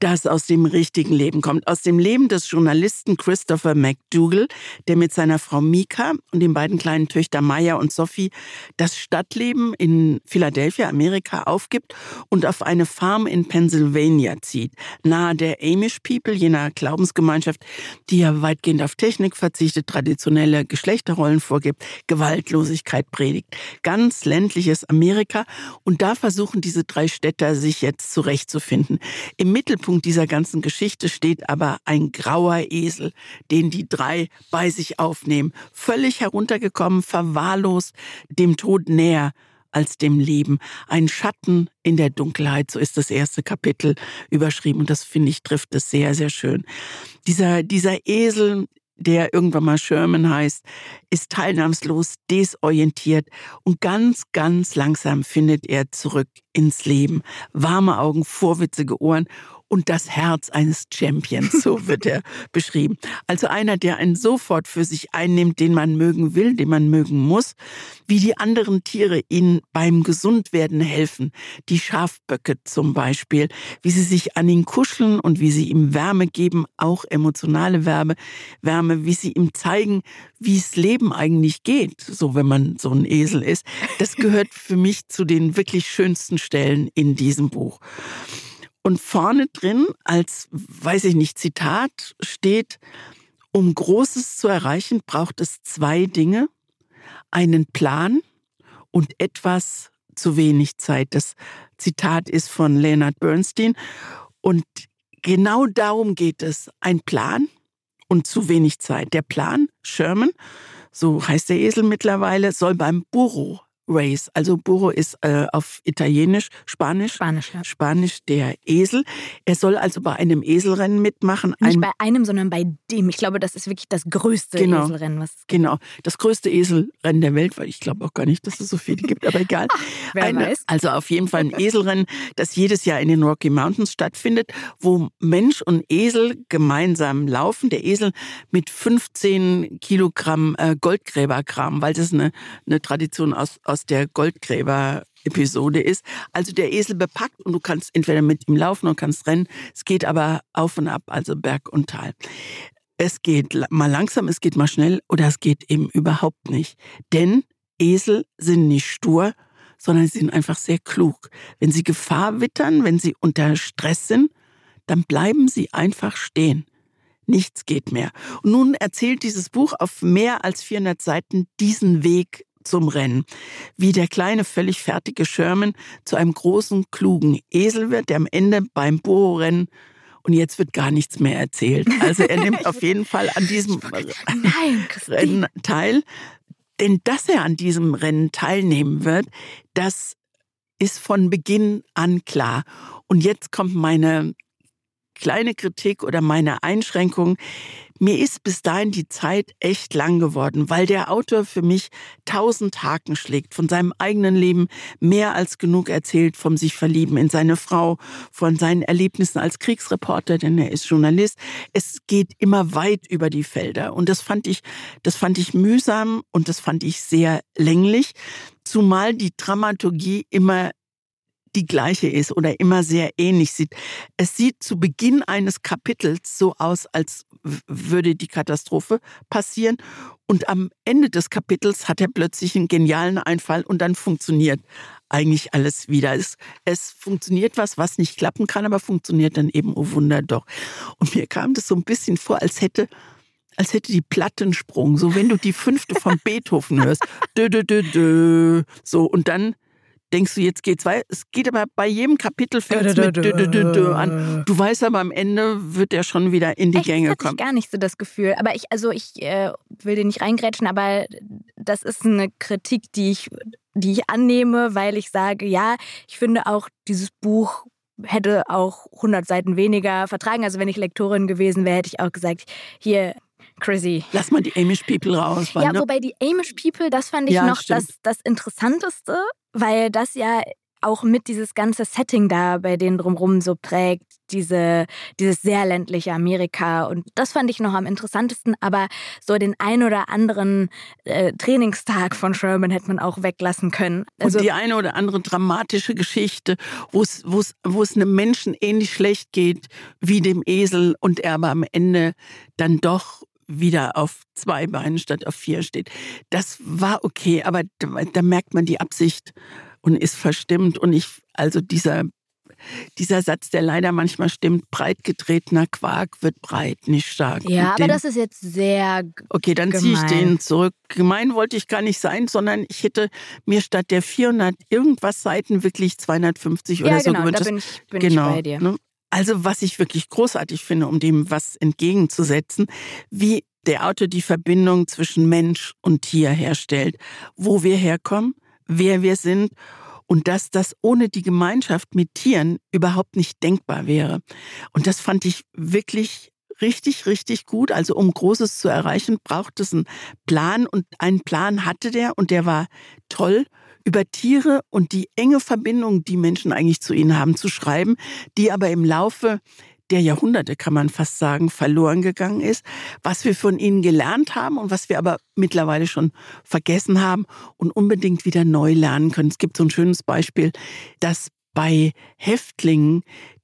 das aus dem richtigen Leben kommt. Aus dem Leben des Journalisten Christopher McDougall, der mit seiner Frau Mika und den beiden kleinen Töchtern Maya und Sophie das Stadtleben in Philadelphia, Amerika, aufgibt und auf eine Farm in Pennsylvania zieht, nahe der Amish People, jener Glaubensgemeinschaft, die ja weitgehend auf Technik verzichtet, traditionelle Geschlechterrollen vorgibt, Gewaltlosigkeit predigt. Ganz ländliches Amerika. Und da versuchen diese drei Städter sich jetzt zurechtzufinden. Im Mittelpunkt Mittelpunkt dieser ganzen Geschichte steht aber ein grauer Esel, den die drei bei sich aufnehmen, völlig heruntergekommen, verwahrlost, dem Tod näher als dem Leben. Ein Schatten in der Dunkelheit, so ist das erste Kapitel überschrieben. Und das finde ich trifft es sehr, sehr schön. Dieser, dieser Esel, der irgendwann mal Sherman heißt, ist teilnahmslos, desorientiert und ganz, ganz langsam findet er zurück ins Leben. Warme Augen, vorwitzige Ohren und das Herz eines Champions, so wird er beschrieben. Also einer, der einen sofort für sich einnimmt, den man mögen will, den man mögen muss, wie die anderen Tiere ihnen beim Gesundwerden helfen, die Schafböcke zum Beispiel, wie sie sich an ihn kuscheln und wie sie ihm Wärme geben, auch emotionale Wärme, Wärme, wie sie ihm zeigen, wie es Leben eigentlich geht, so wenn man so ein Esel ist. Das gehört für mich zu den wirklich schönsten Stellen in diesem Buch. Und vorne drin als, weiß ich nicht, Zitat steht, um Großes zu erreichen, braucht es zwei Dinge. Einen Plan und etwas zu wenig Zeit. Das Zitat ist von Leonard Bernstein. Und genau darum geht es. Ein Plan und zu wenig Zeit. Der Plan, Sherman, so heißt der Esel mittlerweile, soll beim Burro Race. Also Burro ist äh, auf Italienisch, Spanisch. Spanisch, ja. Spanisch der Esel. Er soll also bei einem Eselrennen mitmachen. Nicht ein, bei einem, sondern bei dem. Ich glaube, das ist wirklich das größte genau, Eselrennen, was. Genau, das größte Eselrennen der Welt, weil ich glaube auch gar nicht, dass es so viele gibt, aber egal. Ach, wer Eine, weiß. Also auf jeden Fall ein Eselrennen, das jedes Jahr in den Rocky Mountains stattfindet, wo Mensch und Esel gemeinsam laufen. Der Esel mit 15 Kilogramm äh, Goldgräberkram, weil das eine, eine Tradition aus, aus aus der Goldgräber-Episode ist. Also der Esel bepackt und du kannst entweder mit ihm laufen und kannst rennen. Es geht aber auf und ab, also Berg und Tal. Es geht mal langsam, es geht mal schnell oder es geht eben überhaupt nicht. Denn Esel sind nicht stur, sondern sie sind einfach sehr klug. Wenn sie Gefahr wittern, wenn sie unter Stress sind, dann bleiben sie einfach stehen. Nichts geht mehr. Und nun erzählt dieses Buch auf mehr als 400 Seiten diesen Weg zum Rennen. Wie der kleine, völlig fertige Sherman zu einem großen, klugen Esel wird, der am Ende beim Boho-Rennen und jetzt wird gar nichts mehr erzählt. Also er nimmt auf jeden Fall an diesem Nein, Rennen teil. Denn dass er an diesem Rennen teilnehmen wird, das ist von Beginn an klar. Und jetzt kommt meine kleine Kritik oder meine Einschränkung. Mir ist bis dahin die Zeit echt lang geworden, weil der Autor für mich tausend Haken schlägt, von seinem eigenen Leben mehr als genug erzählt, vom sich verlieben in seine Frau, von seinen Erlebnissen als Kriegsreporter, denn er ist Journalist. Es geht immer weit über die Felder und das fand ich, das fand ich mühsam und das fand ich sehr länglich, zumal die Dramaturgie immer die gleiche ist oder immer sehr ähnlich sieht. Es sieht zu Beginn eines Kapitels so aus, als würde die Katastrophe passieren. Und am Ende des Kapitels hat er plötzlich einen genialen Einfall und dann funktioniert eigentlich alles wieder. Es, es funktioniert was, was nicht klappen kann, aber funktioniert dann eben, oh Wunder, doch. Und mir kam das so ein bisschen vor, als hätte als hätte die Plattensprung, so wenn du die fünfte von Beethoven hörst, dö, dö, dö, dö, so und dann denkst du, jetzt geht's weiter. Es geht aber bei jedem Kapitel fängt mit dö, dö, dö, an. Du weißt aber am Ende wird er schon wieder in die Echt, Gänge hatte kommen. Ich gar nicht so das Gefühl. Aber ich, also ich äh, will dir nicht reingrätschen, aber das ist eine Kritik, die ich, die ich annehme, weil ich sage, ja, ich finde auch dieses Buch hätte auch 100 Seiten weniger vertragen. Also wenn ich Lektorin gewesen wäre, hätte ich auch gesagt, hier, Chrissy. Lass mal die Amish People raus. Ja, ne? wobei die Amish People, das fand ich ja, noch das, das Interessanteste, weil das ja auch mit dieses ganze Setting da bei denen drumherum so prägt, diese, dieses sehr ländliche Amerika. Und das fand ich noch am interessantesten. Aber so den ein oder anderen äh, Trainingstag von Sherman hätte man auch weglassen können. Also, und die eine oder andere dramatische Geschichte, wo es, wo es, wo es einem Menschen ähnlich schlecht geht wie dem Esel und er aber am Ende dann doch wieder auf zwei Beinen statt auf vier steht. Das war okay, aber da, da merkt man die Absicht und ist verstimmt. Und ich, also dieser, dieser Satz, der leider manchmal stimmt, breit getretener Quark wird breit, nicht stark. Ja, aber das ist jetzt sehr. Okay, dann ziehe ich den zurück. Gemein wollte ich gar nicht sein, sondern ich hätte mir statt der 400 irgendwas Seiten wirklich 250 ja, oder genau, so gewünscht. Da bin ich, bin genau, ich bei dir. Ne? Also, was ich wirklich großartig finde, um dem was entgegenzusetzen, wie der Autor die Verbindung zwischen Mensch und Tier herstellt, wo wir herkommen, wer wir sind und dass das ohne die Gemeinschaft mit Tieren überhaupt nicht denkbar wäre. Und das fand ich wirklich richtig, richtig gut. Also um Großes zu erreichen, braucht es einen Plan und einen Plan hatte der und der war toll über Tiere und die enge Verbindung, die Menschen eigentlich zu ihnen haben, zu schreiben, die aber im Laufe der Jahrhunderte, kann man fast sagen, verloren gegangen ist, was wir von ihnen gelernt haben und was wir aber mittlerweile schon vergessen haben und unbedingt wieder neu lernen können. Es gibt so ein schönes Beispiel, dass bei Häftlingen,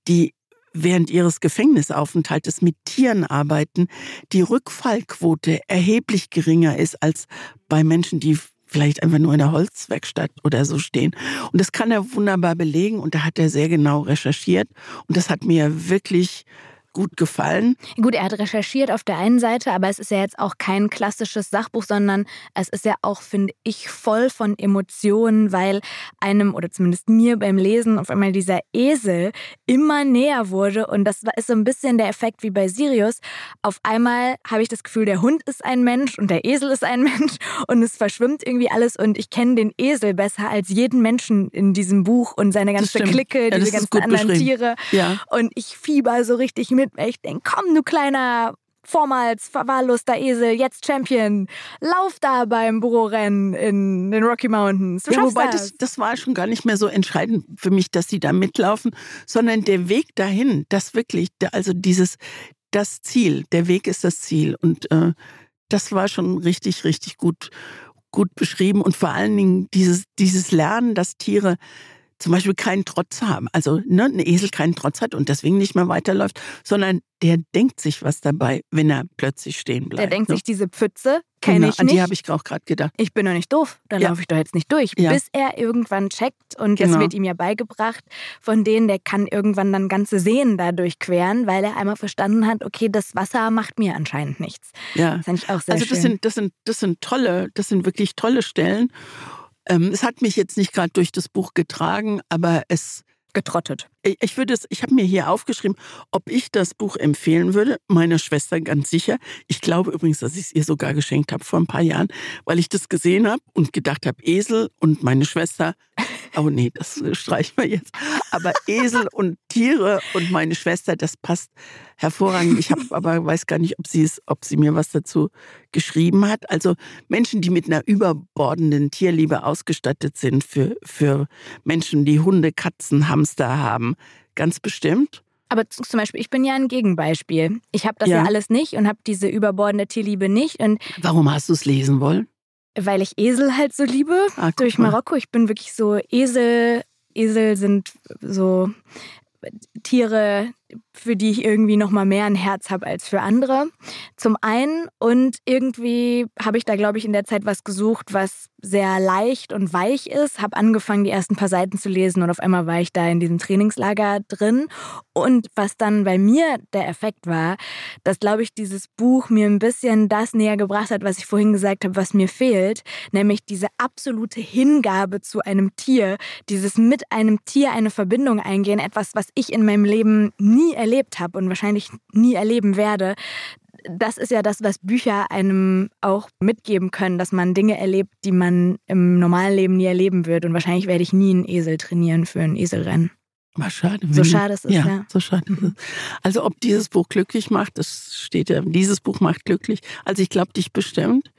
die während ihres Gefängnisaufenthaltes mit Tieren arbeiten, die Rückfallquote erheblich geringer ist als bei Menschen, die vielleicht einfach nur in der Holzwerkstatt oder so stehen. Und das kann er wunderbar belegen und da hat er sehr genau recherchiert und das hat mir wirklich gut gefallen. Gut, er hat recherchiert auf der einen Seite, aber es ist ja jetzt auch kein klassisches Sachbuch, sondern es ist ja auch, finde ich, voll von Emotionen, weil einem oder zumindest mir beim Lesen auf einmal dieser Esel immer näher wurde. Und das ist so ein bisschen der Effekt wie bei Sirius. Auf einmal habe ich das Gefühl, der Hund ist ein Mensch und der Esel ist ein Mensch und es verschwimmt irgendwie alles und ich kenne den Esel besser als jeden Menschen in diesem Buch und seine ganze Clique, ja, diese ganzen anderen Tiere. Ja. Und ich fieber so richtig mit mit mir. Ich denke, komm, du kleiner vormals verwahrloster Esel, jetzt Champion. Lauf da beim Bürorennen in den Rocky Mountains. Du ja, wobei das. das. das war schon gar nicht mehr so entscheidend für mich, dass sie da mitlaufen, sondern der Weg dahin, das wirklich, also dieses, das Ziel, der Weg ist das Ziel. Und äh, das war schon richtig, richtig gut, gut beschrieben. Und vor allen Dingen dieses, dieses Lernen, dass Tiere zum Beispiel keinen Trotz haben. Also ne, ein Esel keinen Trotz hat und deswegen nicht mehr weiterläuft, sondern der denkt sich was dabei, wenn er plötzlich stehen bleibt. Der denkt ne? sich diese Pfütze, kenne genau, ich nicht. An die habe ich auch gerade gedacht. Ich bin doch nicht doof, da ja. laufe ich doch jetzt nicht durch. Ja. Bis er irgendwann checkt und genau. das wird ihm ja beigebracht, von denen der kann irgendwann dann ganze Seen da durchqueren, weil er einmal verstanden hat, okay, das Wasser macht mir anscheinend nichts. Ja. Das fand ich auch sehr also das schön. Sind, das, sind, das sind tolle, das sind wirklich tolle Stellen. Ähm, es hat mich jetzt nicht gerade durch das Buch getragen, aber es getrottet. Ich würde es, ich habe mir hier aufgeschrieben, ob ich das Buch empfehlen würde. Meiner Schwester ganz sicher. Ich glaube übrigens, dass ich es ihr sogar geschenkt habe vor ein paar Jahren, weil ich das gesehen habe und gedacht habe, Esel und meine Schwester Oh nee, das streichen wir jetzt. Aber Esel und Tiere und meine Schwester, das passt hervorragend. Ich habe aber weiß gar nicht, ob sie es, ob sie mir was dazu geschrieben hat. Also Menschen, die mit einer überbordenden Tierliebe ausgestattet sind für, für Menschen, die Hunde, Katzen, Hamster haben, ganz bestimmt. Aber zum Beispiel, ich bin ja ein Gegenbeispiel. Ich habe das ja. ja alles nicht und habe diese überbordende Tierliebe nicht. Und Warum hast du es lesen wollen? Weil ich Esel halt so liebe ah, durch Marokko. Ich bin wirklich so Esel. Esel sind so Tiere, für die ich irgendwie noch mal mehr ein Herz habe als für andere. Zum einen und irgendwie habe ich da glaube ich in der Zeit was gesucht, was sehr leicht und weich ist, habe angefangen die ersten paar Seiten zu lesen und auf einmal war ich da in diesem Trainingslager drin und was dann bei mir der Effekt war, dass glaube ich dieses Buch mir ein bisschen das näher gebracht hat, was ich vorhin gesagt habe, was mir fehlt, nämlich diese absolute Hingabe zu einem Tier, dieses mit einem Tier eine Verbindung eingehen, etwas was ich in meinem Leben nie erlebt habe und wahrscheinlich nie erleben werde, das ist ja das, was Bücher einem auch mitgeben können, dass man Dinge erlebt, die man im normalen Leben nie erleben wird. Und wahrscheinlich werde ich nie einen Esel trainieren für ein Eselrennen. Aber schade. So schade es ist, ja. ja. So schade mhm. Also ob dieses Buch glücklich macht, das steht ja, dieses Buch macht glücklich. Also ich glaube dich bestimmt.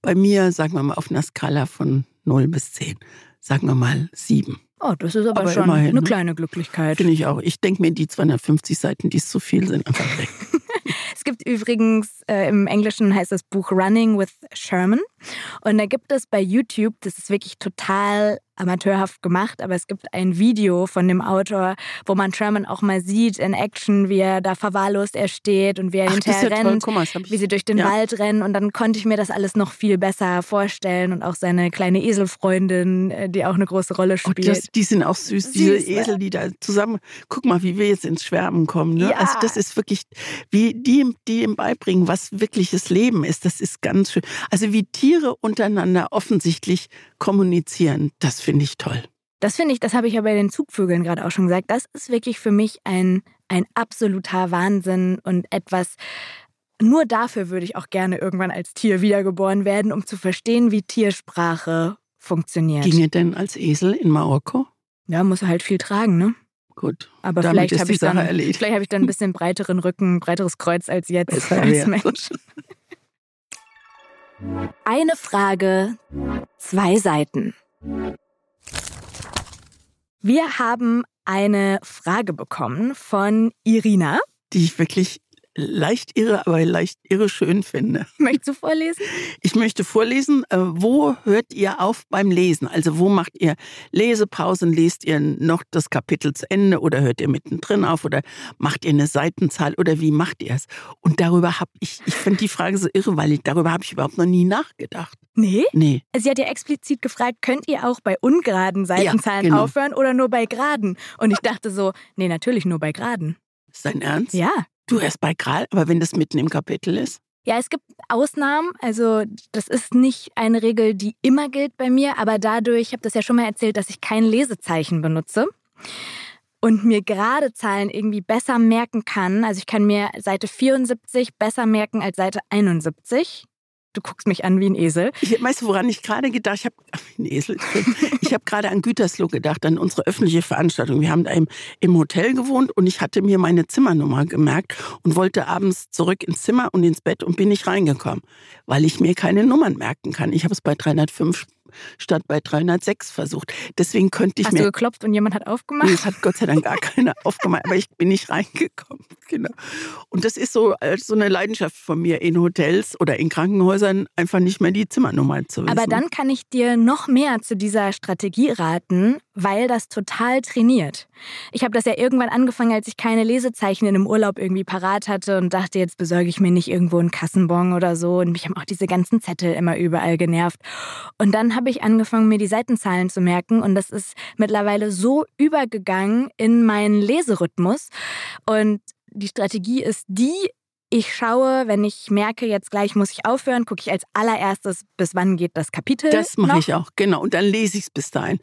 Bei mir, sagen wir mal, auf einer Skala von 0 bis 10, sagen wir mal 7. Oh, das ist aber, aber schon immerhin, eine ne? kleine Glücklichkeit. Finde ich auch. Ich denke mir, die 250 Seiten, die es zu viel sind, einfach weg. es gibt übrigens, äh, im Englischen heißt das Buch Running with Sherman. Und da gibt es bei YouTube, das ist wirklich total amateurhaft gemacht, aber es gibt ein Video von dem Autor, wo man Sherman auch mal sieht in Action, wie er da verwahrlost er steht und wie er Ach, hinterher ja rennt, mal, wie sie durch den ja. Wald rennen und dann konnte ich mir das alles noch viel besser vorstellen und auch seine kleine Eselfreundin, äh, die auch eine große Rolle spielt. Oh, das, die sind auch süß, süß diese ne? Esel, die da zusammen, guck mal, wie wir jetzt ins Schwärmen kommen. Ne? Ja. Also das ist wirklich, wie die, die ihm beibringen, was wirkliches Leben ist, das ist ganz schön. Also wie Tiere untereinander offensichtlich kommunizieren, das finde ich toll. Das finde ich, das habe ich ja bei den Zugvögeln gerade auch schon gesagt. Das ist wirklich für mich ein, ein absoluter Wahnsinn und etwas, nur dafür würde ich auch gerne irgendwann als Tier wiedergeboren werden, um zu verstehen, wie Tiersprache funktioniert. Ginge denn als Esel in Marokko? Ja, muss halt viel tragen, ne? Gut. Aber vielleicht habe ich, dann, vielleicht hab ich dann ein bisschen breiteren Rücken, breiteres Kreuz als jetzt als Mensch. Eine Frage, zwei Seiten. Wir haben eine Frage bekommen von Irina. Die ich wirklich leicht irre, aber leicht irre schön finde. Möchtest du vorlesen? Ich möchte vorlesen. Äh, wo hört ihr auf beim Lesen? Also wo macht ihr Lesepausen? Lest ihr noch das Kapitel zu Ende oder hört ihr mittendrin auf oder macht ihr eine Seitenzahl oder wie macht ihr es? Und darüber habe ich, ich finde die Frage so irre, weil ich, darüber habe ich überhaupt noch nie nachgedacht. Nee? Nee. Sie hat ja explizit gefragt, könnt ihr auch bei ungeraden Seitenzahlen ja, genau. aufhören oder nur bei geraden? Und ich dachte so, nee, natürlich nur bei geraden. Ist dein Ernst? Ja. Du erst bei Kral, aber wenn das mitten im Kapitel ist? Ja, es gibt Ausnahmen. Also das ist nicht eine Regel, die immer gilt bei mir, aber dadurch, ich habe das ja schon mal erzählt, dass ich kein Lesezeichen benutze und mir gerade Zahlen irgendwie besser merken kann. Also ich kann mir Seite 74 besser merken als Seite 71. Du guckst mich an wie ein Esel. Ich, weißt du, woran ich gerade gedacht habe? Ein Esel. Ich habe gerade an Gütersloh gedacht, an unsere öffentliche Veranstaltung. Wir haben da im, im Hotel gewohnt und ich hatte mir meine Zimmernummer gemerkt und wollte abends zurück ins Zimmer und ins Bett und bin nicht reingekommen, weil ich mir keine Nummern merken kann. Ich habe es bei 305 statt bei 306 versucht. Deswegen könnte ich Hast mir. Hast du geklopft und jemand hat aufgemacht? Nee, es hat Gott sei Dank gar keiner aufgemacht, aber ich bin nicht reingekommen. Genau. Und das ist so, äh, so eine Leidenschaft von mir in Hotels oder in Krankenhäusern, einfach nicht mehr die Zimmernummer zu wissen. Aber dann kann ich dir noch mehr zu dieser Strategie raten, weil das total trainiert. Ich habe das ja irgendwann angefangen, als ich keine Lesezeichen in einem Urlaub irgendwie parat hatte und dachte, jetzt besorge ich mir nicht irgendwo einen Kassenbon oder so. Und mich haben auch diese ganzen Zettel immer überall genervt. Und dann habe ich angefangen, mir die Seitenzahlen zu merken. Und das ist mittlerweile so übergegangen in meinen Leserhythmus. Und die Strategie ist die, ich schaue, wenn ich merke, jetzt gleich muss ich aufhören, gucke ich als allererstes, bis wann geht das Kapitel. Das mache ich auch, genau. Und dann lese ich es bis dahin.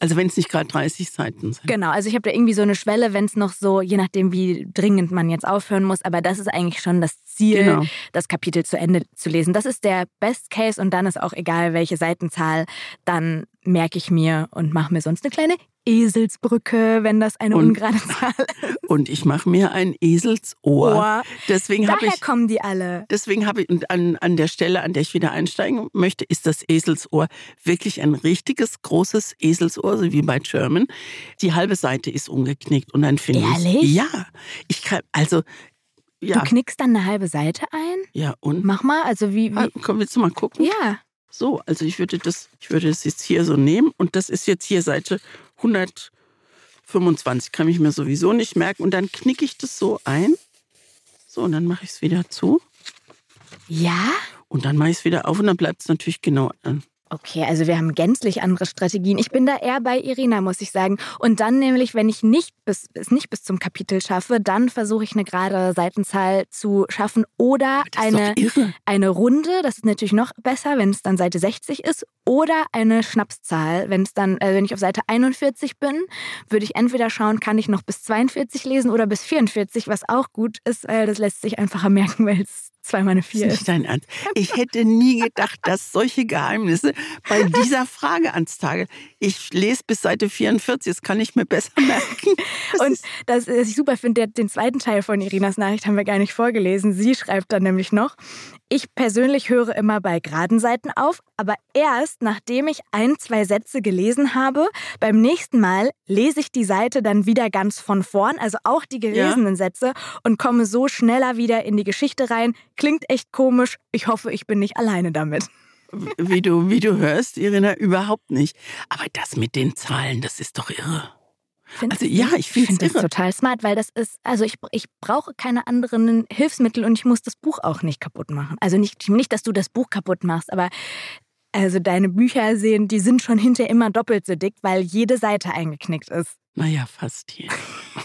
Also wenn es nicht gerade 30 Seiten sind. Genau, also ich habe da irgendwie so eine Schwelle, wenn es noch so, je nachdem, wie dringend man jetzt aufhören muss, aber das ist eigentlich schon das Ziel, genau. das Kapitel zu Ende zu lesen. Das ist der Best Case und dann ist auch egal, welche Seitenzahl, dann merke ich mir und mache mir sonst eine kleine Eselsbrücke, wenn das eine und, ungerade Zahl ist. Und ich mache mir ein Eselsohr. Ohr. Deswegen Daher ich, kommen die alle. Deswegen habe ich, und an, an der Stelle, an der ich wieder einsteigen möchte, ist das Eselsohr wirklich ein richtiges, großes Eselsohr, so wie bei German. Die halbe Seite ist umgeknickt und dann finde ich. Ehrlich? Ja. Ich kann, also, ja. Du knickst dann eine halbe Seite ein? Ja, und? Mach mal, also wie. wie? Ah, komm, willst du mal gucken? Ja. So, also ich würde das, ich würde das jetzt hier so nehmen und das ist jetzt hier Seite 125, kann ich mir sowieso nicht merken. Und dann knicke ich das so ein. So, und dann mache ich es wieder zu. Ja? Und dann mache ich es wieder auf und dann bleibt es natürlich genau an. Okay, also wir haben gänzlich andere Strategien. Ich bin da eher bei Irina, muss ich sagen. Und dann nämlich, wenn ich nicht bis, es nicht bis zum Kapitel schaffe, dann versuche ich eine gerade Seitenzahl zu schaffen oder eine, eine Runde. Das ist natürlich noch besser, wenn es dann Seite 60 ist. Oder eine Schnapszahl. Wenn es dann, äh, wenn ich auf Seite 41 bin, würde ich entweder schauen, kann ich noch bis 42 lesen oder bis 44, was auch gut ist, weil das lässt sich einfacher merken, weil es zweimal eine vier ist. Nicht dein Ernst. Ich hätte nie gedacht, dass solche Geheimnisse bei dieser Frage ans Tage. Ich lese bis Seite 44, das kann ich mir besser merken. Das Und das, was ich super finde, den zweiten Teil von Irinas Nachricht haben wir gar nicht vorgelesen. Sie schreibt dann nämlich noch, ich persönlich höre immer bei geraden Seiten auf, aber erst nachdem ich ein, zwei Sätze gelesen habe. Beim nächsten Mal lese ich die Seite dann wieder ganz von vorn, also auch die gelesenen ja. Sätze und komme so schneller wieder in die Geschichte rein. Klingt echt komisch. Ich hoffe, ich bin nicht alleine damit. Wie du, wie du hörst, Irina, überhaupt nicht. Aber das mit den Zahlen, das ist doch irre. Findest also ja, ich finde find das total smart, weil das ist, also ich, ich brauche keine anderen Hilfsmittel und ich muss das Buch auch nicht kaputt machen. Also nicht, nicht, dass du das Buch kaputt machst, aber also deine Bücher sehen, die sind schon hinterher immer doppelt so dick, weil jede Seite eingeknickt ist. Naja, fast hier.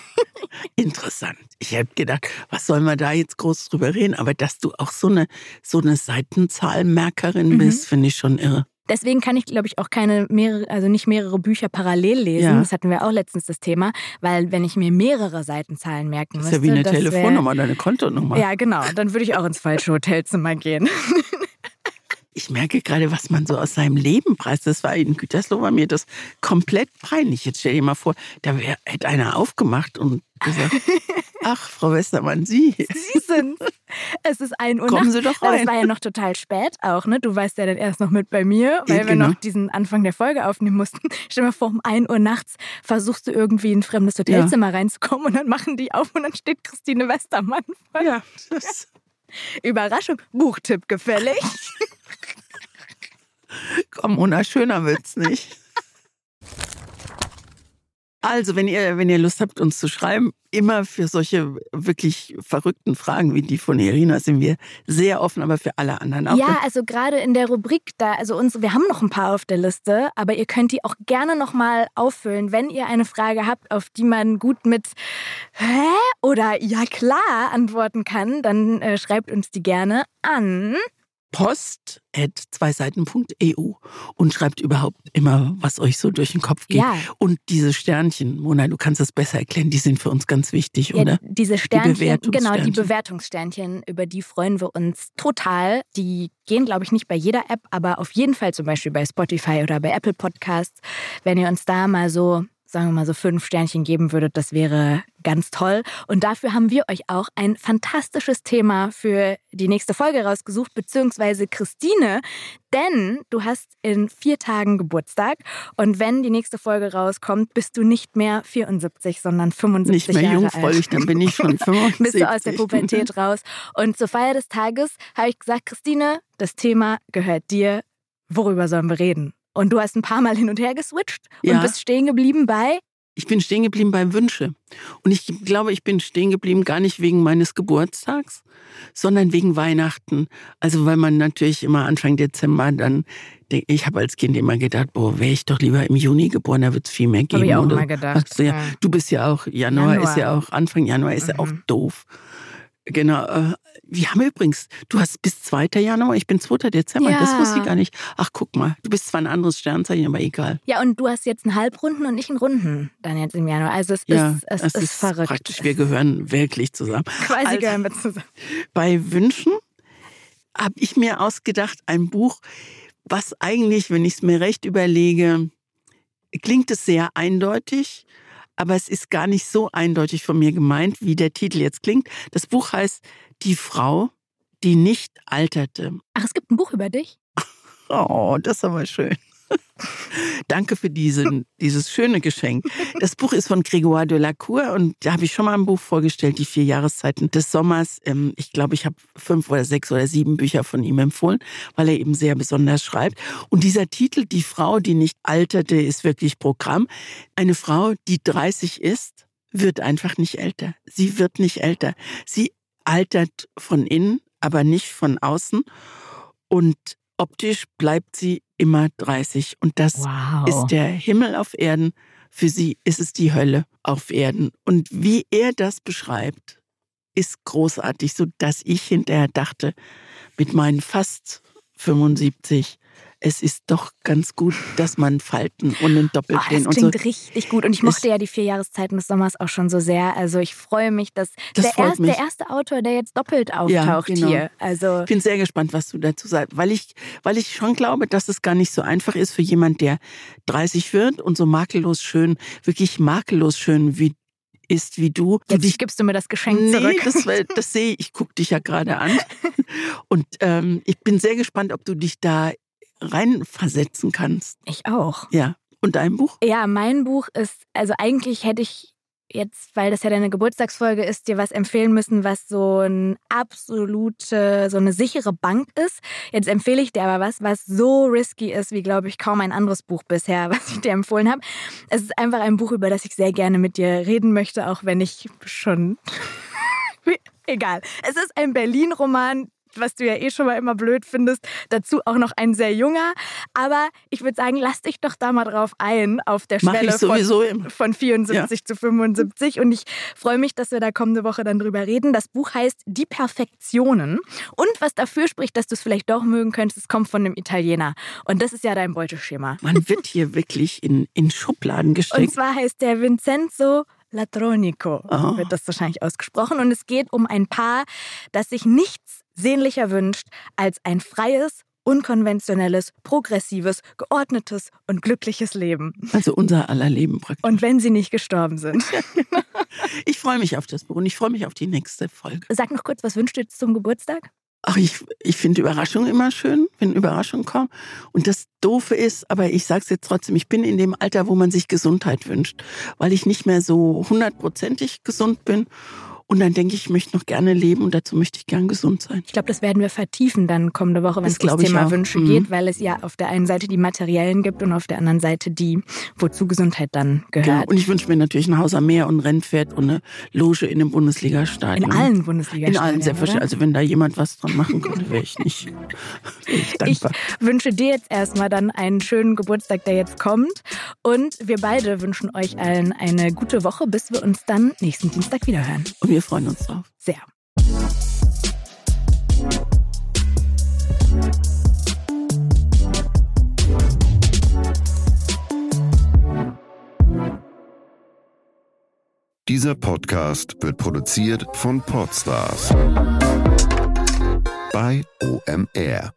Interessant. Ich hätte gedacht, was soll man da jetzt groß drüber reden? Aber dass du auch so eine, so eine Seitenzahlmerkerin mhm. bist, finde ich schon irre. Deswegen kann ich, glaube ich, auch keine mehrere, also nicht mehrere Bücher parallel lesen. Ja. Das hatten wir auch letztens das Thema, weil wenn ich mir mehrere Seitenzahlen merken müsste. Das ist ja wie eine Telefonnummer, wär, deine Kontonummer. Ja, genau. Dann würde ich auch ins falsche Hotelzimmer gehen. Ich merke gerade, was man so aus seinem Leben preist. Das war in Gütersloh war mir das komplett peinlich. Jetzt stell dir mal vor, da wär, hätte einer aufgemacht und gesagt, ach, Frau Westermann, Sie. Sie sind. Es ist ein Uhr Kommen Sie doch rein. Das war ja noch total spät auch, ne? Du warst ja dann erst noch mit bei mir, weil ja, genau. wir noch diesen Anfang der Folge aufnehmen mussten. Stell dir mal vor, um 1 Uhr nachts versuchst du irgendwie in ein fremdes Hotelzimmer ja. reinzukommen und dann machen die auf und dann steht Christine Westermann vor. Ja, das Überraschung, Buchtipp gefällig. Komm, Mona, schöner wird's nicht. Also, wenn ihr, wenn ihr Lust habt, uns zu schreiben, immer für solche wirklich verrückten Fragen wie die von Irina sind wir sehr offen, aber für alle anderen auch. Ja, also gerade in der Rubrik da, also uns, wir haben noch ein paar auf der Liste, aber ihr könnt die auch gerne nochmal auffüllen, wenn ihr eine Frage habt, auf die man gut mit Hä? oder Ja klar antworten kann, dann äh, schreibt uns die gerne an post.zweiseiten.eu und schreibt überhaupt immer, was euch so durch den Kopf geht. Ja. Und diese Sternchen, Mona, du kannst das besser erklären, die sind für uns ganz wichtig, ja, oder? Diese Sternchen, die genau, die Bewertungssternchen, über die freuen wir uns total. Die gehen, glaube ich, nicht bei jeder App, aber auf jeden Fall zum Beispiel bei Spotify oder bei Apple Podcasts. Wenn ihr uns da mal so sagen wir mal so fünf Sternchen geben würdet, das wäre ganz toll. Und dafür haben wir euch auch ein fantastisches Thema für die nächste Folge rausgesucht, beziehungsweise Christine, denn du hast in vier Tagen Geburtstag und wenn die nächste Folge rauskommt, bist du nicht mehr 74, sondern 75 Nicht mehr Jahre jungfräulich, alt. dann bin ich schon 75. bist du aus der Pubertät raus. Und zur Feier des Tages habe ich gesagt, Christine, das Thema gehört dir. Worüber sollen wir reden? Und du hast ein paar Mal hin und her geswitcht und bist stehen geblieben bei? Ich bin stehen geblieben bei Wünsche. Und ich glaube, ich bin stehen geblieben gar nicht wegen meines Geburtstags, sondern wegen Weihnachten. Also weil man natürlich immer Anfang Dezember dann, ich habe als Kind immer gedacht, boah, wäre ich doch lieber im Juni geboren, da wird es viel mehr geben. Habe ich auch oder? mal gedacht. Du, ja, du bist ja auch, Januar, Januar, ist ja auch, Anfang Januar ist mhm. ja auch doof. Genau. Wir haben übrigens, du hast bis 2. Januar, ich bin 2. Dezember, ja. das wusste ich gar nicht. Ach, guck mal, du bist zwar ein anderes Sternzeichen, aber egal. Ja, und du hast jetzt einen Halbrunden und ich einen Runden dann jetzt im Januar. Also es ja, ist, es, es ist, ist verrückt. Praktisch, wir gehören wirklich zusammen. Quasi also, gehören wir zusammen. Bei Wünschen habe ich mir ausgedacht, ein Buch, was eigentlich, wenn ich es mir recht überlege, klingt es sehr eindeutig aber es ist gar nicht so eindeutig von mir gemeint, wie der Titel jetzt klingt. Das Buch heißt Die Frau, die nicht alterte. Ach, es gibt ein Buch über dich? Oh, das ist aber schön. Danke für diesen, dieses schöne Geschenk. Das Buch ist von Grégoire de la Cour und da habe ich schon mal ein Buch vorgestellt, die vier Jahreszeiten des Sommers. Ähm, ich glaube, ich habe fünf oder sechs oder sieben Bücher von ihm empfohlen, weil er eben sehr besonders schreibt. Und dieser Titel, Die Frau, die nicht alterte, ist wirklich Programm. Eine Frau, die 30 ist, wird einfach nicht älter. Sie wird nicht älter. Sie altert von innen, aber nicht von außen. Und optisch bleibt sie immer 30. Und das wow. ist der Himmel auf Erden. Für sie ist es die Hölle auf Erden. Und wie er das beschreibt, ist großartig, so dass ich hinterher dachte, mit meinen fast 75, es ist doch ganz gut, dass man Falten und einen Doppelkinn oh, und so. so. klingt richtig gut. Und ich mochte ja die vier Jahreszeiten des Sommers auch schon so sehr. Also ich freue mich, dass Das der, erste, mich. der erste Autor, der jetzt doppelt auftaucht Ja, genau. hier. Also Ich bin sehr gespannt, was du dazu sagst, weil ich, weil ich schon glaube, dass es gar nicht so einfach ist für jemand, der 30 wird und so makellos schön, wirklich makellos schön wie ist wie du. Jetzt gibst du mir das Geschenk nee, zurück. das, das sehe ich. Ich gucke dich ja gerade an. Und ähm, ich bin sehr gespannt, ob du dich da reinversetzen kannst. Ich auch. Ja. Und dein Buch? Ja, mein Buch ist, also eigentlich hätte ich jetzt, weil das ja deine Geburtstagsfolge ist, dir was empfehlen müssen, was so ein absolute, so eine sichere Bank ist. Jetzt empfehle ich dir aber was, was so risky ist, wie glaube ich kaum ein anderes Buch bisher, was ich dir empfohlen habe. Es ist einfach ein Buch, über das ich sehr gerne mit dir reden möchte, auch wenn ich schon Egal. Es ist ein Berlin-Roman, was du ja eh schon mal immer blöd findest. Dazu auch noch ein sehr junger. Aber ich würde sagen, lass dich doch da mal drauf ein, auf der Mach Schwelle von, von 74 zu 75. Und ich freue mich, dass wir da kommende Woche dann drüber reden. Das Buch heißt Die Perfektionen. Und was dafür spricht, dass du es vielleicht doch mögen könntest, es kommt von einem Italiener. Und das ist ja dein Beuteschema. Man wird hier wirklich in, in Schubladen Und gesteckt. zwar heißt der Vincenzo Latronico, Oh. wird das wahrscheinlich ausgesprochen. Und es geht um ein Paar, das sich nichts sehnlicher wünscht als ein freies, unkonventionelles, progressives, geordnetes und glückliches Leben. Also unser aller Leben praktisch. Und wenn sie nicht gestorben sind. Ich freue mich auf das Buch und ich freue mich auf die nächste Folge. Sag noch kurz, was wünschst du zum Geburtstag? Ach, ich, ich finde Überraschungen immer schön, wenn Überraschungen kommen. Und das Doofe ist, aber ich sage es jetzt trotzdem, ich bin in dem Alter, wo man sich Gesundheit wünscht, weil ich nicht mehr so hundertprozentig gesund bin. Und dann denke ich, ich möchte noch gerne leben und dazu möchte ich gern gesund sein. Ich glaube, das werden wir vertiefen dann kommende Woche, wenn Das es ums ich Thema. Wünsche Mhm. geht, weil es ja auf der einen Seite die materiellen gibt und auf der anderen Seite die, wozu Gesundheit dann Genau. gehört. Und ich wünsche mir natürlich ein Haus am Meer und ein Rennpferd und eine Loge in einem Bundesligastadion. In allen Bundesliga. In allen, selbstverständlich. Also wenn da jemand was dran machen könnte, wäre ich nicht wäre ich Ich dankbar. wünsche dir jetzt erstmal dann einen schönen Geburtstag, der jetzt kommt. Und wir beide wünschen euch allen eine gute Woche, bis wir uns dann nächsten Dienstag wieder hören. Und wir freuen uns drauf. Sehr. Dieser Podcast wird produziert von Podstars bei OMR.